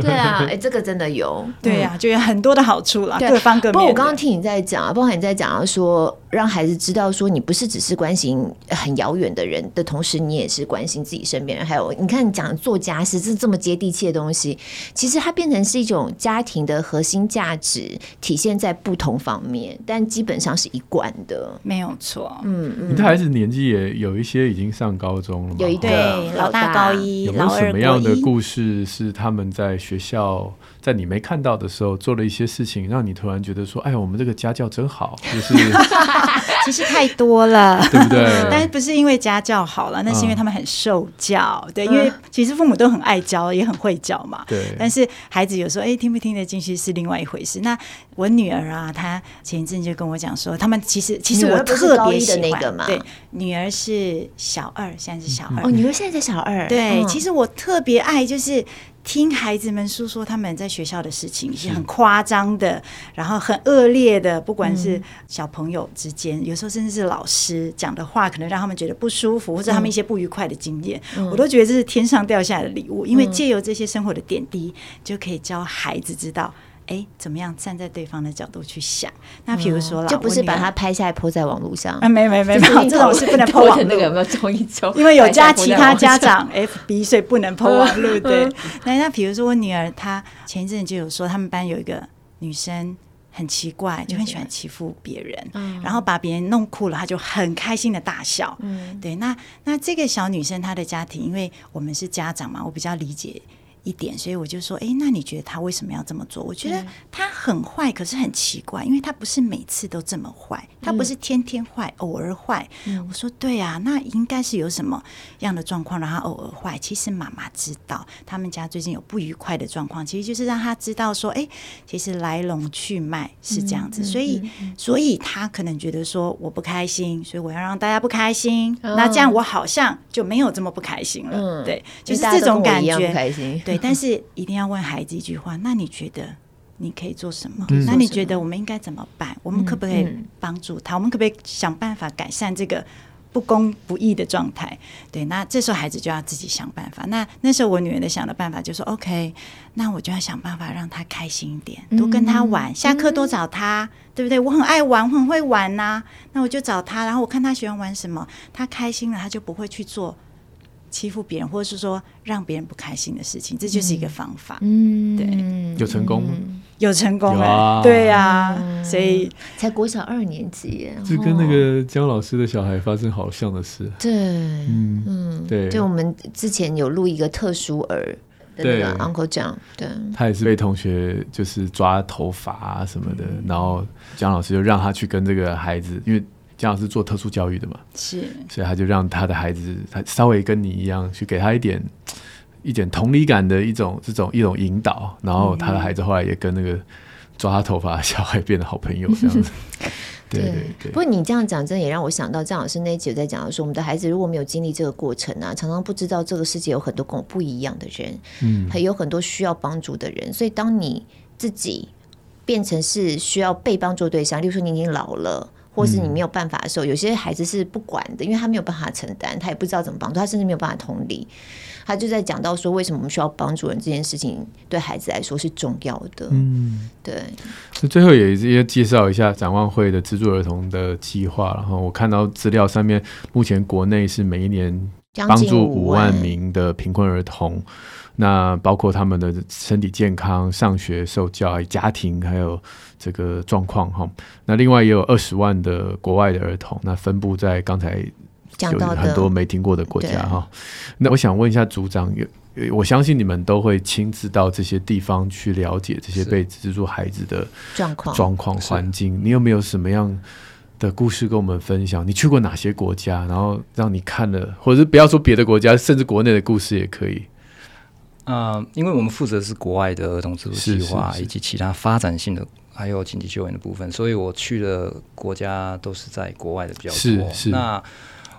对啊，哎、欸，这个真的有，对呀、啊，就有很多的好处了，对各方各面。不过我刚刚听你在讲啊，包括你在讲说，让孩子知道说，你不是只是关心很遥远的人的同时，你也是关心自己身边人。还有，你看你讲做家事这这么接地气的东西，其实它变成是一种家庭的核心价值，体现在不同方面，但基本上是一贯的，没有错。嗯嗯，你的孩子年纪也有一些已经上高中了，有一对老大高一，有没有什么样的故事是他们在学校，在你没看到的时候做了一些事情，让你突然觉得说：“哎，我们这个家教真好。”就是 <laughs> 其实太多了，对不对？<laughs> 但是不是因为家教好了，那是因为他们很受教。对，因为其实父母都很爱教，也很会教嘛。对。但是孩子有时候哎，听不听得进去是另外一回事。那我女儿啊，她前一阵就跟我讲说，他们其实其实我特别喜欢那个嘛。对，女儿是小二，现在是小二。哦，女儿现在是小二。对，其实我特别爱就是。听孩子们诉说他们在学校的事情，是很夸张的，然后很恶劣的，不管是小朋友之间，有时候甚至是老师讲的话，可能让他们觉得不舒服，或者他们一些不愉快的经验，我都觉得这是天上掉下来的礼物，因为借由这些生活的点滴，就可以教孩子知道。哎，怎么样站在对方的角度去想？那比如说啦，就不是把它拍下来 po 在网络上啊？没没没 <laughs> 没，这种是不能 po 网络。那个有没有中一中？因为有加其他家长 FB，所以不能 po 网络。对，那那比如说我女儿，她前一阵就有说，他们班有一个女生很奇怪，就很喜欢欺负别人，然后把别人弄哭了，她就很开心的大笑。嗯，对，那那这个小女生她的家庭，因为我们是家长嘛，我比较理解。一点，所以我就说，哎，那你觉得他为什么要这么做？我觉得他很坏，可是很奇怪，因为他不是每次都这么坏，他不是天天坏，偶尔坏。嗯、我说，对啊，那应该是有什么样的状况让他偶尔坏？其实妈妈知道，他们家最近有不愉快的状况，其实就是让他知道说，哎，其实来龙去脉是这样子，所以，所以他可能觉得说我不开心，所以我要让大家不开心，哦、那这样我好像就没有这么不开心了。嗯、对，就是这种感觉。对，<laughs> 但是一定要问孩子一句话：那你觉得你可以做什么？嗯、那你觉得我们应该怎么办？嗯、我们可不可以帮助他？嗯、我们可不可以想办法改善这个不公不义的状态？对，那这时候孩子就要自己想办法。那那时候我女儿的想的办法就是说：OK，那我就要想办法让他开心一点，多跟他玩，下课多找他，嗯、对不对？我很爱玩，我很会玩呐、啊。那我就找他，然后我看他喜欢玩什么，他开心了，他就不会去做。欺负别人，或者是说让别人不开心的事情，这就是一个方法。嗯，对，有成功吗？有成功啊！对呀，所以才国小二年级，这跟那个姜老师的小孩发生好像的事。对，嗯。嗯，对，就我们之前有录一个特殊儿的那个 Uncle John，对，他也是被同学就是抓头发啊什么的，然后姜老师就让他去跟这个孩子，因为。姜老师做特殊教育的嘛，是，所以他就让他的孩子，他稍微跟你一样，去给他一点一点同理感的一种这种一种引导，然后他的孩子后来也跟那个抓他头发的小孩变得好朋友这样子。<laughs> 对对对。不过你这样讲，真的也让我想到，姜老师那一集有在讲说，我们的孩子如果没有经历这个过程啊，常常不知道这个世界有很多跟我不一样的人，嗯，还有很多需要帮助的人。所以当你自己变成是需要被帮助对象，例如说你已经老了。或是你没有办法的时候，有些孩子是不管的，因为他没有办法承担，他也不知道怎么帮助，他甚至没有办法同理。他就在讲到说，为什么我们需要帮助人这件事情，对孩子来说是重要的。嗯，对。那最后也也介绍一下展望会的资助儿童的计划。然后我看到资料上面，目前国内是每一年帮助五万名的贫困儿童，那包括他们的身体健康、上学受教育、家庭还有这个状况哈。那另外也有二十万的国外的儿童，那分布在刚才。有很多没听过的国家哈，那我想问一下组长，有我相信你们都会亲自到这些地方去了解这些被资助孩子的状况、状况、环境。你有没有什么样的故事跟我们分享？你去过哪些国家？然后让你看了，或者是不要说别的国家，甚至国内的故事也可以。啊、呃，因为我们负责的是国外的儿童自助计划以及其他发展性的，还有紧急救援的部分，所以我去的国家都是在国外的比较多。是是那。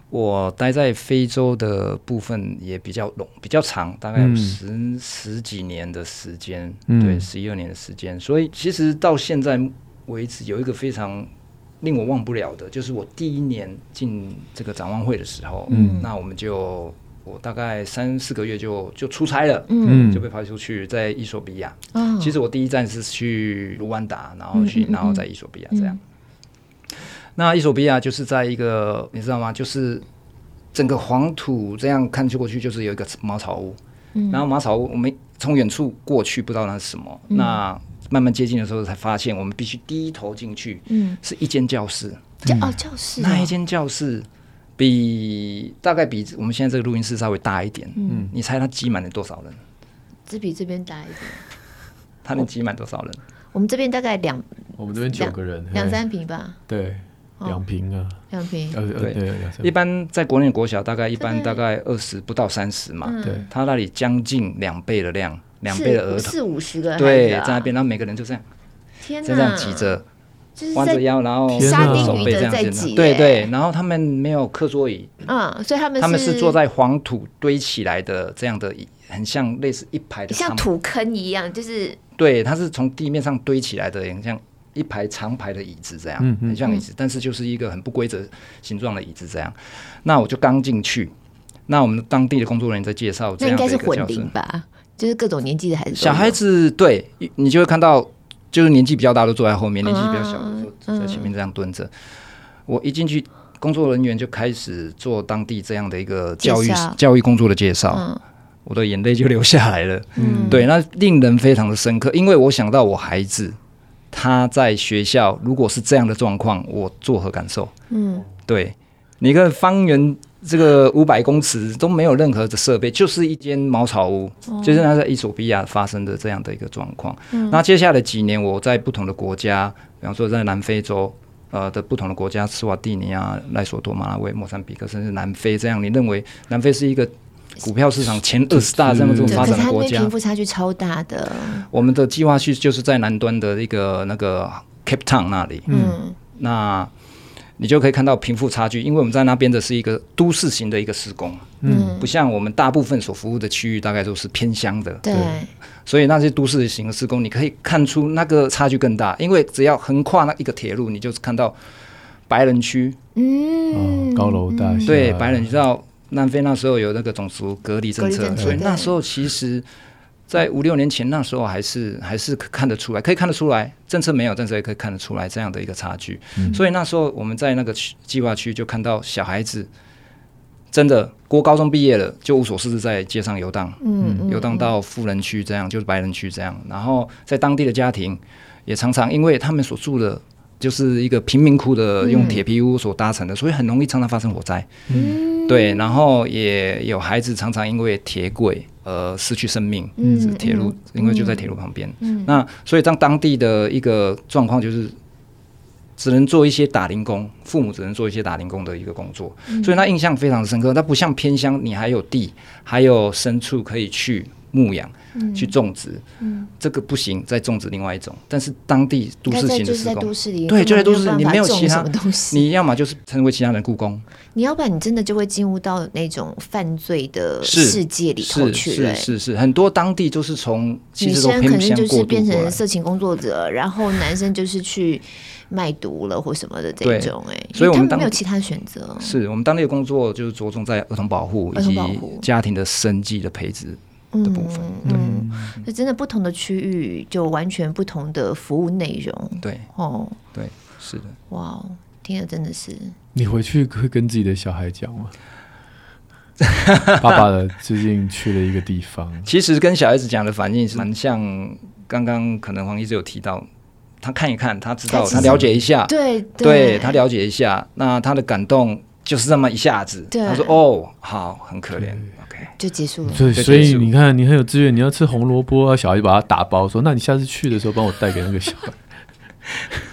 我待在非洲的部分也比较 lon 比较长，大概有十、嗯、十几年的时间，嗯、对，十一二年的时间。所以其实到现在为止，有一个非常令我忘不了的，就是我第一年进这个展望会的时候，嗯，那我们就我大概三四个月就就出差了，嗯，就被派出去在伊索比亚。嗯、其实我第一站是去卢旺达，然后去，然后在伊索比亚这样。那伊索比亚就是在一个，你知道吗？就是整个黄土这样看去过去，就是有一个茅草屋。嗯、然后茅草屋，我们从远处过去，不知道那是什么。嗯、那慢慢接近的时候，才发现我们必须低头进去。嗯，是一间教室。哦，教室。那一间教室比大概比我们现在这个录音室稍微大一点。嗯，你猜它挤满了多少人？只比这边大一点。它能挤满多少人？我们这边大概两，我们这边九个人，两三平吧。对。两平啊，两坪，对。对，一般在国内国小大概一般大概二十不到三十嘛，对，他那里将近两倍的量，两倍的儿童，四五十个，对，在那边，然后每个人就这样，天这样挤着，弯着腰，然后手背这样挤，对对，然后他们没有课桌椅，嗯，所以他们他们是坐在黄土堆起来的这样的，很像类似一排的，像土坑一样，就是对，它是从地面上堆起来的，很像。一排长排的椅子，这样很像椅子，但是就是一个很不规则形状的椅子，这样。那我就刚进去，那我们当地的工作人员在介绍，这样应该是混龄吧，就是各种年纪的孩子。小孩子对，你就会看到，就是年纪比较大的坐在后面，年纪比较小的坐在前面这样蹲着。我一进去，工作人员就开始做当地这样的一个教育教育工作的介绍，我的眼泪就流下来了。嗯，对，那令人非常的深刻，因为我想到我孩子。他在学校如果是这样的状况，我作何感受？嗯，对，你看方圆这个五百公尺都没有任何的设备，就是一间茅草屋，哦、就是那在伊索比亚发生的这样的一个状况。嗯、那接下来几年，我在不同的国家，比方说在南非洲，呃的不同的国家，斯瓦蒂尼亚、莱索多、马拉维、莫桑比克，甚至南非这样，你认为南非是一个？股票市场前二十大这么这么发展的国家，贫富差距超大的。我们的计划区就是在南端的一个那个 Cape Town 那里。嗯，那你就可以看到贫富差距，因为我们在那边的是一个都市型的一个施工。嗯，不像我们大部分所服务的区域，大概都是偏乡的。对，所以那些都市型的施工，你可以看出那个差距更大，因为只要横跨那一个铁路，你就看到白人区。嗯，高楼大厦。对，白人，你知道。南非那时候有那个种族隔离政策，所以那时候其实，在五六年前那时候还是还是看得出来，可以看得出来，政策没有政策也可以看得出来这样的一个差距。嗯、所以那时候我们在那个计划区就看到小孩子真的国高中毕业了就无所事事，在街上游荡，嗯，游荡到富人区这样，就是白人区这样。然后在当地的家庭也常常因为他们所住的。就是一个贫民窟的用铁皮屋所搭成的，嗯、所以很容易常常发生火灾。嗯，对，然后也有孩子常常因为铁轨而失去生命。嗯，是铁路，嗯、因为就在铁路旁边。嗯，那所以当当地的一个状况就是，只能做一些打零工，父母只能做一些打零工的一个工作。嗯、所以他印象非常深刻。他不像偏乡，你还有地，还有牲畜可以去牧养、嗯、去种植，嗯，这个不行，再种植另外一种。但是当地都市型的施工，对，就在都市，你没有其他东西，你要么就是成为其他人雇工，你要不然你真的就会进入到那种犯罪的世界里头去了。是是是，是，很多当地就是从女生可能就是变成色情工作者，然后男生就是去。卖毒了或什么的这种哎，所以我们当没有其他选择。是我们当地的工作就是着重在儿童保护以及家庭的生计的培植的部分。嗯，那真的不同的区域就完全不同的服务内容。对哦，对，是的。哇，听了真的是。你回去会跟自己的小孩讲吗？<laughs> 爸爸的最近去了一个地方，其实跟小孩子讲的反应是蛮像。刚刚可能黄医师有提到。他看一看，他知道，他了解一下，对，对，他了解一下，那他的感动就是这么一下子。他说：“哦，好，很可怜就结束了。”对，所以你看，你很有资源，你要吃红萝卜啊，小孩就把它打包，说：“那你下次去的时候，帮我带给那个小孩。<laughs> ”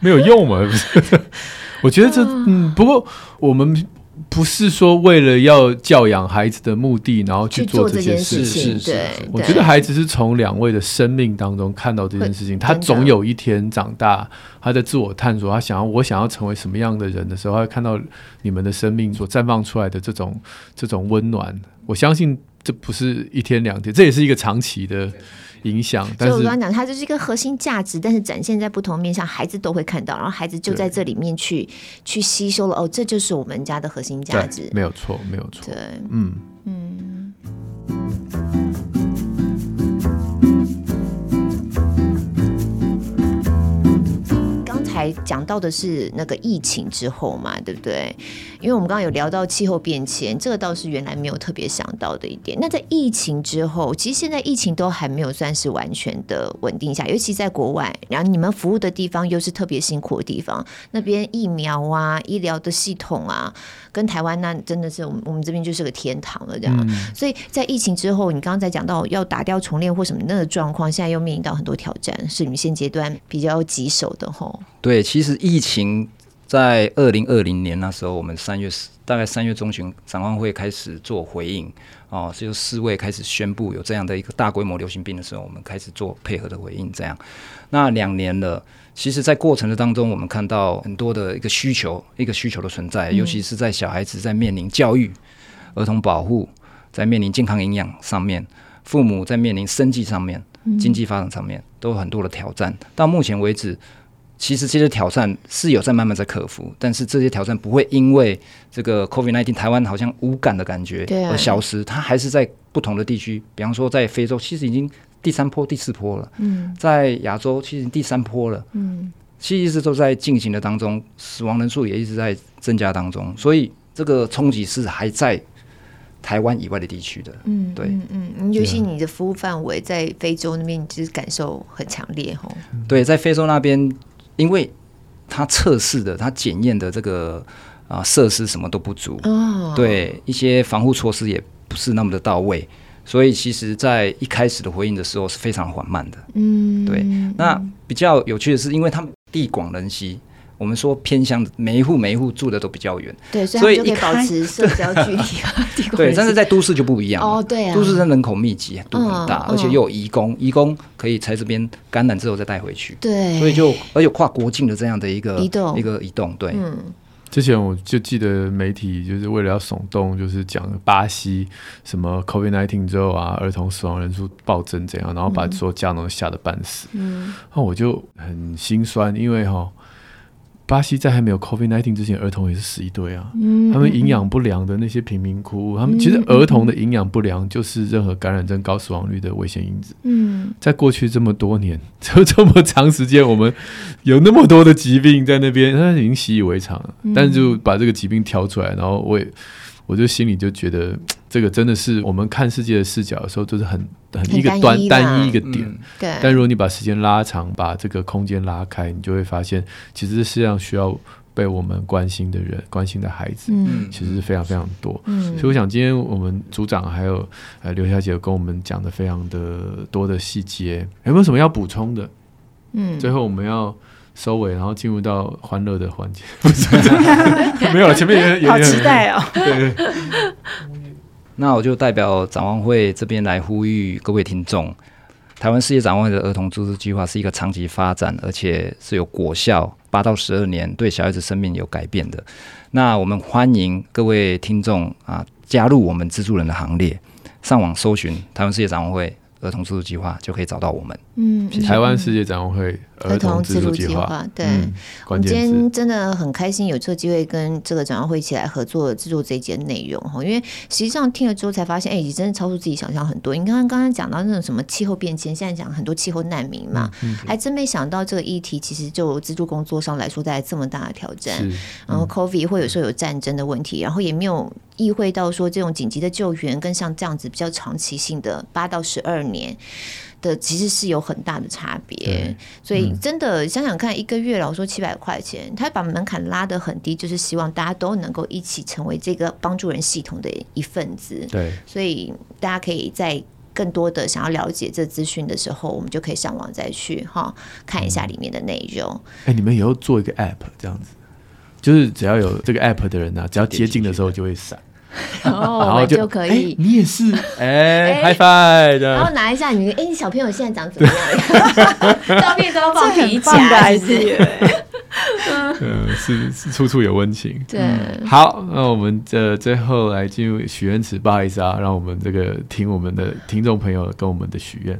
没有用嘛？不是？<laughs> 我觉得这，嗯，不过我们。不是说为了要教养孩子的目的，然后去做这件事情。是，我觉得孩子是从两位的生命当中看到这件事情。他总有一天长大，他在自我探索，他想要我想要成为什么样的人的时候，他会看到你们的生命所绽放出来的这种这种温暖。我相信这不是一天两天，这也是一个长期的。影响，所以我刚刚讲，它就是一个核心价值，但是展现在不同面向，孩子都会看到，然后孩子就在这里面去去吸收了。哦，这就是我们家的核心价值，没有错，没有错。对，嗯嗯。才讲到的是那个疫情之后嘛，对不对？因为我们刚刚有聊到气候变迁，这个倒是原来没有特别想到的一点。那在疫情之后，其实现在疫情都还没有算是完全的稳定下，尤其在国外，然后你们服务的地方又是特别辛苦的地方，那边疫苗啊、医疗的系统啊，跟台湾那真的是我们我们这边就是个天堂了，这样。嗯、所以在疫情之后，你刚刚在讲到要打掉重练或什么那个状况，现在又面临到很多挑战，是你们现阶段比较棘手的吼。对，其实疫情。在二零二零年那时候，我们三月大概三月中旬，展望会开始做回应哦，就世卫开始宣布有这样的一个大规模流行病的时候，我们开始做配合的回应。这样，那两年了，其实，在过程的当中，我们看到很多的一个需求，一个需求的存在，尤其是在小孩子在面临教育、儿童保护，在面临健康营养上面，父母在面临生计上面、经济发展上面，都有很多的挑战。到目前为止。其实这些挑战是有在慢慢在克服，但是这些挑战不会因为这个 COVID-19 台湾好像无感的感觉而消失，它还是在不同的地区，比方说在非洲，其实已经第三波、第四波了；嗯，在亚洲其实第三波了，嗯，其实一直都在进行的当中，死亡人数也一直在增加当中，所以这个冲击是还在台湾以外的地区的，嗯，对，嗯嗯，尤其你的服务范围在非洲那边，你就是感受很强烈吼，对，在非洲那边。因为他测试的、他检验的这个啊设施什么都不足，哦，对，一些防护措施也不是那么的到位，所以其实，在一开始的回应的时候是非常缓慢的，嗯，对。那比较有趣的是，因为他们地广人稀。我们说偏乡，每一户每一户住的都比较远，对，所以就可以保持 <laughs> 社交距离。<laughs> 对，但是在都市就不一样哦，对啊，都市的人口密集度很大，而且又有移工，移工可以在这边感染之后再带回去，对，所以就而且跨国境的这样的一个移动，一个移动，对。嗯，之前我就记得媒体就是为了要耸动，就是讲巴西什么 COVID-19 之后啊，儿童死亡人数暴增怎样，然后把所有家长都吓得半死。嗯，那我就很心酸，因为哈。巴西在还没有 COVID-19 之前，儿童也是死一堆啊。嗯、他们营养不良的那些贫民窟，嗯、他们其实儿童的营养不良就是任何感染症高死亡率的危险因子。嗯，在过去这么多年，就 <laughs> 这么长时间，我们有那么多的疾病在那边，他已经习以为常了。嗯、但是就把这个疾病挑出来，然后我也。我就心里就觉得，<tsk> 这个真的是我们看世界的视角的时候，就是很很一个端单一，单一一个点。嗯、对。但如果你把时间拉长，把这个空间拉开，你就会发现，其实这世界上需要被我们关心的人、关心的孩子，嗯，其实是非常非常多。嗯。所以我想，今天我们组长还有呃刘小姐跟我们讲的非常的多的细节，有没有什么要补充的？嗯。最后我们要。收尾，然后进入到欢乐的环节。<laughs> <laughs> 没有了，前面也也好期待哦。对。那我就代表展望会这边来呼吁各位听众，台湾世界展望会的儿童自助计划是一个长期发展，而且是有果效，八到十二年对小孩子生命有改变的。那我们欢迎各位听众啊，加入我们资助人的行列，上网搜寻台湾世界展望会。儿童自助计划就可以找到我们。嗯，台湾世界展望会儿童自助计划。对，我们今天真的很开心有这个机会跟这个展望会一起来合作制作这一节内容哈。因为实际上听了之后才发现，哎，你真的超出自己想象很多。你刚刚刚刚讲到那种什么气候变迁，现在讲很多气候难民嘛，嗯嗯、还真没想到这个议题其实就资助工作上来说带来这么大的挑战。嗯、然后 COVID 会有时候有战争的问题，然后也没有。意会到说，这种紧急的救援跟像这样子比较长期性的八到十二年的，其实是有很大的差别。所以真的想想看，一个月老说七百块钱，他把门槛拉得很低，就是希望大家都能够一起成为这个帮助人系统的一份子。对，所以大家可以在更多的想要了解这资讯的时候，我们就可以上网再去哈看一下里面的内容。哎、嗯，你们以后做一个 app 这样子。就是只要有这个 app 的人呢、啊，只要接近的时候就会闪，<laughs> 然后就可以。欸、你也是，哎、欸、，high five 的。然后拿一下你，哎、你，小朋友现在长怎么样？<laughs> 照片都要放皮夹，是不是？嗯，是是处处有温情。对，好，那我们这最后来进入许愿池，不好意思啊，让我们这个听我们的听众朋友跟我们的许愿。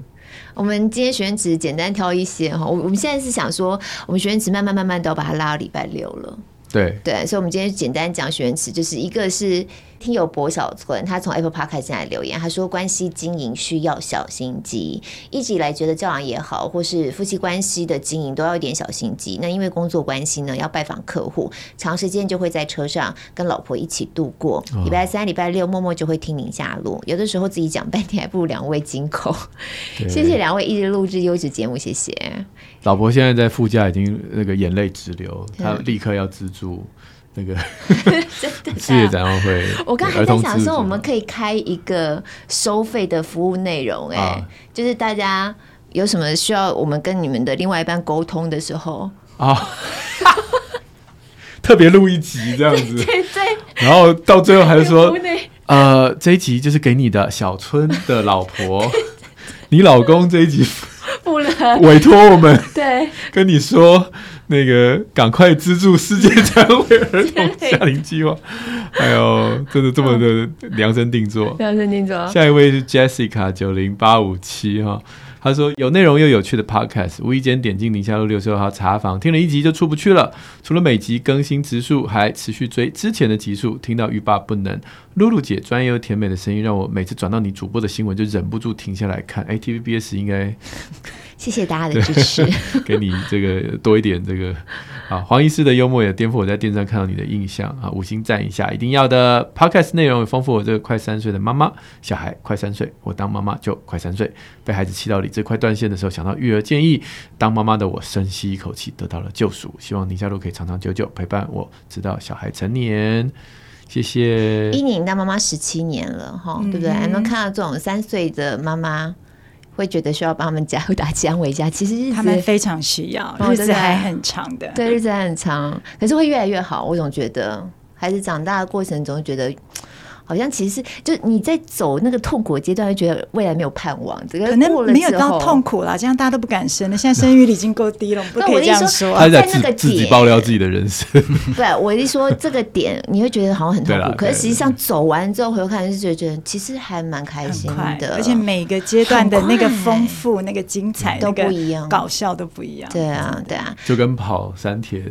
我们今天许愿池简单挑一些哈，我我们现在是想说，我们许愿池慢慢慢慢都要把它拉到礼拜六了。对对，所以，我们今天简单讲许愿池，就是一个是。听友博小村，他从 Apple Podcast 进来留言，他说关系经营需要小心机，一直以来觉得教养也好，或是夫妻关系的经营都要一点小心机。那因为工作关系呢，要拜访客户，长时间就会在车上跟老婆一起度过。礼拜三、礼拜六，默默就会听您下录，有的时候自己讲半天，还不如两位金口。谢谢两位一直录制优质节目，谢谢。老婆现在在副驾已经那个眼泪直流，她立刻要资助。那个 <laughs> 世界展望会，我刚才在想说，我们可以开一个收费的服务内容，哎、啊，就是大家有什么需要我们跟你们的另外一半沟通的时候啊，<laughs> 特别录一集这样子，对，对对，<laughs> 然后到最后还是说，呃，这一集就是给你的小春的老婆，你老公这一集不能委托我们，对，跟你说。那个，赶快资助世界展望会儿童夏令计划，还有真的这么的量身定做，<laughs> 量身定做。下一位是 Jessica 九零八五七哈，他说有内容又有趣的 Podcast，无意间点进宁夏路六十六号茶房，听了一集就出不去了。除了每集更新集数，还持续追之前的集数，听到欲罢不能。露露姐专业又甜美的声音，让我每次转到你主播的新闻就忍不住停下来看。哎，TVBS 应该。<laughs> 谢谢大家的支持，<laughs> 给你这个多一点这个啊，黄医师的幽默也颠覆我在电视上看到你的印象啊，五星赞一下，一定要的。Podcast 内容也丰富我这个快三岁的妈妈，小孩快三岁，我当妈妈就快三岁，被孩子气到理智快断线的时候，想到育儿建议，当妈妈的我深吸一口气，得到了救赎。希望宁夏路可以长长久久陪伴我，直到小孩成年。谢谢。依宁当妈妈十七年了哈，对不对？还能看到这种三岁的妈妈。会觉得需要帮他们加油打气安慰一下，其实日子他们非常需要，日子还很长的，对，日子还很长，可是会越来越好。我总觉得孩子长大的过程中，觉得。好像其实是，就你在走那个痛苦阶段，会觉得未来没有盼望。这个可能没有到痛苦了，这样大家都不敢生了。现在生育率已经够低了，不可以这样说。他在那个自己爆料自己的人生。<laughs> 对，我一说这个点，你会觉得好像很痛苦，可是实际上走完之后回头看，就觉得其实还蛮开心的。而且每个阶段的那个丰富、那个精彩都不一样，搞笑都不一样。对啊，对啊，就跟跑三铁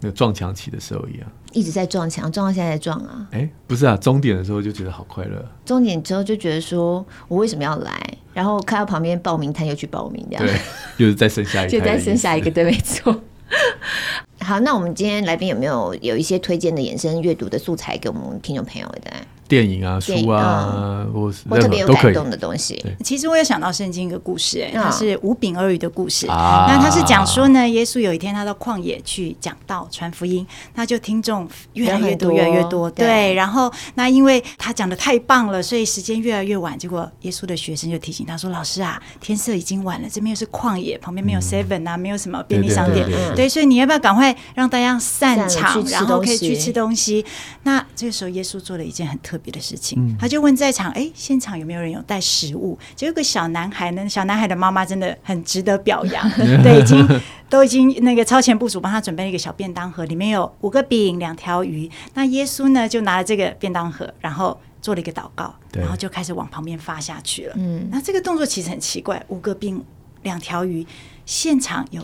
那个撞墙期的时候一样。一直在撞墙，撞到现在在撞啊！哎、欸，不是啊，终点的时候就觉得好快乐。终点之后就觉得说，我为什么要来？然后看到旁边报名摊又去报名，这样对，又是再生下一 <laughs> 个，就再生下一个，对，没错。<laughs> 好，那我们今天来宾有没有有一些推荐的衍生阅读的素材给我们听众朋友的？电影啊，书啊，或或特别有感动的东西。其实我有想到圣经一个故事，哎，它是五饼二鱼的故事。那他是讲说呢，耶稣有一天他到旷野去讲道传福音，那就听众越来越多越来越多。对，然后那因为他讲的太棒了，所以时间越来越晚。结果耶稣的学生就提醒他说：“老师啊，天色已经晚了，这边又是旷野，旁边没有 seven 啊，没有什么便利商店。对，所以你要不要赶快让大家散场，然后可以去吃东西？”那这个时候耶稣做了一件很特特别的事情，嗯、他就问在场，哎、欸，现场有没有人有带食物？结果个小男孩呢，小男孩的妈妈真的很值得表扬，<laughs> 对，已经都已经那个超前部署，帮他准备了一个小便当盒，里面有五个饼、两条鱼。那耶稣呢，就拿了这个便当盒，然后做了一个祷告，然后就开始往旁边发下去了。嗯，那这个动作其实很奇怪，五个饼、两条鱼，现场有。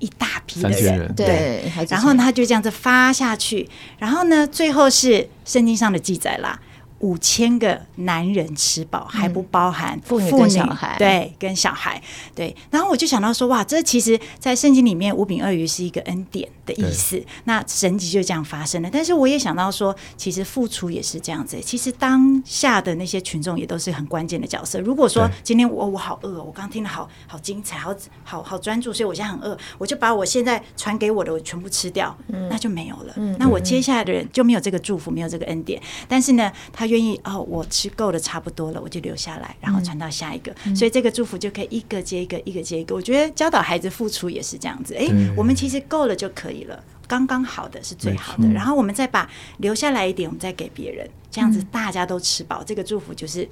一大批的人，人。对，对，然后他就这样子发下去，然后呢，最后是圣经上的记载啦。五千个男人吃饱，还不包含妇女跟小孩，对，跟小孩，对。然后我就想到说，哇，这其实，在圣经里面，五饼二鱼是一个恩典的意思。那神迹就这样发生了。但是我也想到说，其实付出也是这样子。其实当下的那些群众也都是很关键的角色。如果说今天我我好饿，我刚听的好好精彩，好好好专注，所以我现在很饿，我就把我现在传给我的我全部吃掉，嗯，那就没有了。嗯，那我接下来的人就没有这个祝福，没有这个恩典。但是呢，他。愿意哦，我吃够了，差不多了，我就留下来，然后传到下一个，嗯、所以这个祝福就可以一个接一个，一个接一个。我觉得教导孩子付出也是这样子，哎，我们其实够了就可以了，刚刚好的是最好的，然后我们再把留下来一点，我们再给别人，这样子大家都吃饱，这个祝福就是。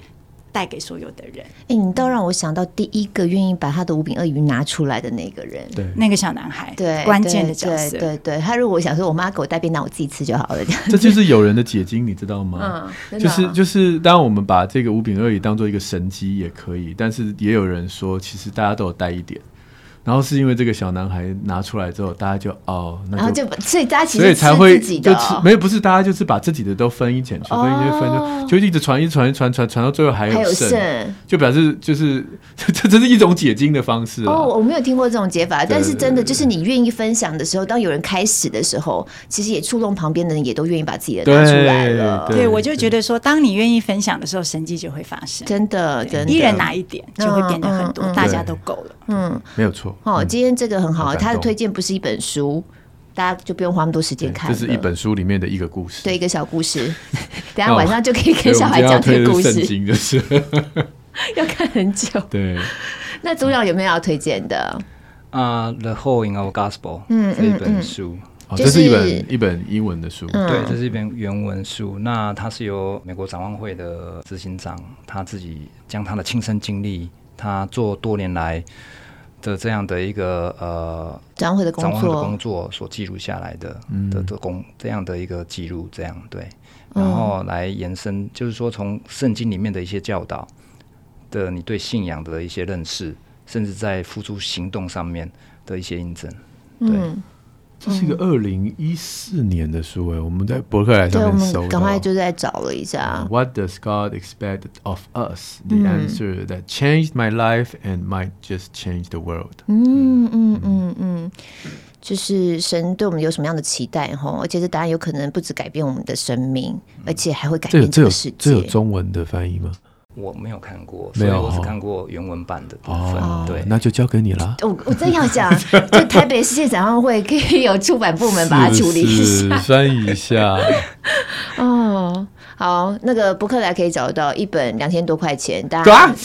带给所有的人。哎、欸，你倒让我想到第一个愿意把他的五饼鳄鱼拿出来的那个人，对，那个小男孩，对，关键的角色，对对。他如果想说，我妈给我带便当，我自己吃就好了，这样。这就是有人的解经，你知道吗？嗯，就是就是，当我们把这个五饼鳄鱼当做一个神机也可以，但是也有人说，其实大家都有带一点。然后是因为这个小男孩拿出来之后，大家就哦，那就然后就所以大家其实所以才会就吃没有不是大家就是把自己的都分一点去，分一点分就就一直传一传一传传传到最后还有剩，就表示就是 <laughs> 这这是一种解经的方式哦。我没有听过这种解法，但是真的就是你愿意分享的时候，当有人开始的时候，其实也触动旁边的人，也都愿意把自己的拿出来了。对，我就觉得说，当你愿意分享的时候，神迹就会发生。真的，真的，一人拿一点就会变得很多，大家都够了。嗯，没有错。哦，今天这个很好，他的推荐不是一本书，大家就不用花那么多时间看。这是一本书里面的一个故事，对，一个小故事。<laughs> 等下晚上就可以跟小孩讲这个故事。圣经就是 <laughs> 要看很久。对，那主角有没有要推荐的？啊，《The Hole in Our Gospel》嗯，这一本书，这是一本一本英文的书。对，这是一本原文书。那它是由美国展望会的执行长他自己将他的亲身经历，他做多年来。的这样的一个呃，展会的工作，工作所记录下来的、嗯、的的工这样的一个记录，这样对，然后来延伸，嗯、就是说从圣经里面的一些教导的你对信仰的一些认识，甚至在付诸行动上面的一些印证，对。嗯这是一个二零一四年的书哎，我们在博客来上面搜，赶快就在找了一下。What does God expect of us? The answer that changed my life and might just change the world。嗯嗯嗯嗯，就是神对我们有什么样的期待哈？而且这答案有可能不止改变我们的生命，而且还会改变这个世界。这有中文的翻译吗？我没有看过，所以我只看过原文版的部分。哦、对，那就交给你了。我我真要讲，<laughs> 就台北世界展望会可以有出版部门把它处理一下，翻译一下。<laughs> 哦，好，那个博客来可以找到一本两千多块钱，大家、啊、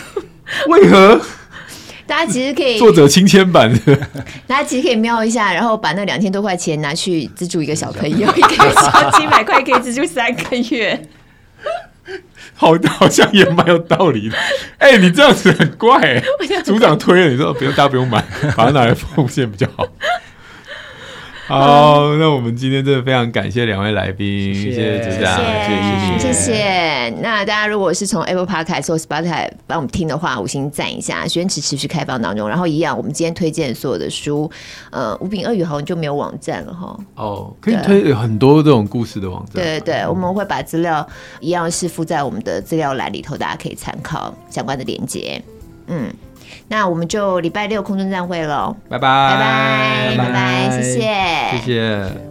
<laughs> 为何？大家其实可以作者亲签版的，大家其实可以瞄一下，然后把那两千多块钱拿去资助一个小朋友，一个月交几百块可以资助三个月。好，好像也蛮有道理的。<laughs> 哎、欸，你这样子很怪、欸。组长推了，你说不用，大家不用买，<laughs> 把它拿来奉献比较好。好，那我们今天真的非常感谢两位来宾，谢谢组长，谢谢谢谢。那大家如果是从 Apple Podcast 或 Spotify 帮我们听的话，五星赞一下。许愿池持续开放当中，然后一样，我们今天推荐所有的书，呃，五饼二鱼好像就没有网站了哈。哦，可以推很多这种故事的网站。对对对，我们会把资料一样是附在我们的资料栏里头，大家可以参考相关的连接。嗯。那我们就礼拜六空中再会喽，拜拜，拜拜，拜拜，谢谢，谢谢。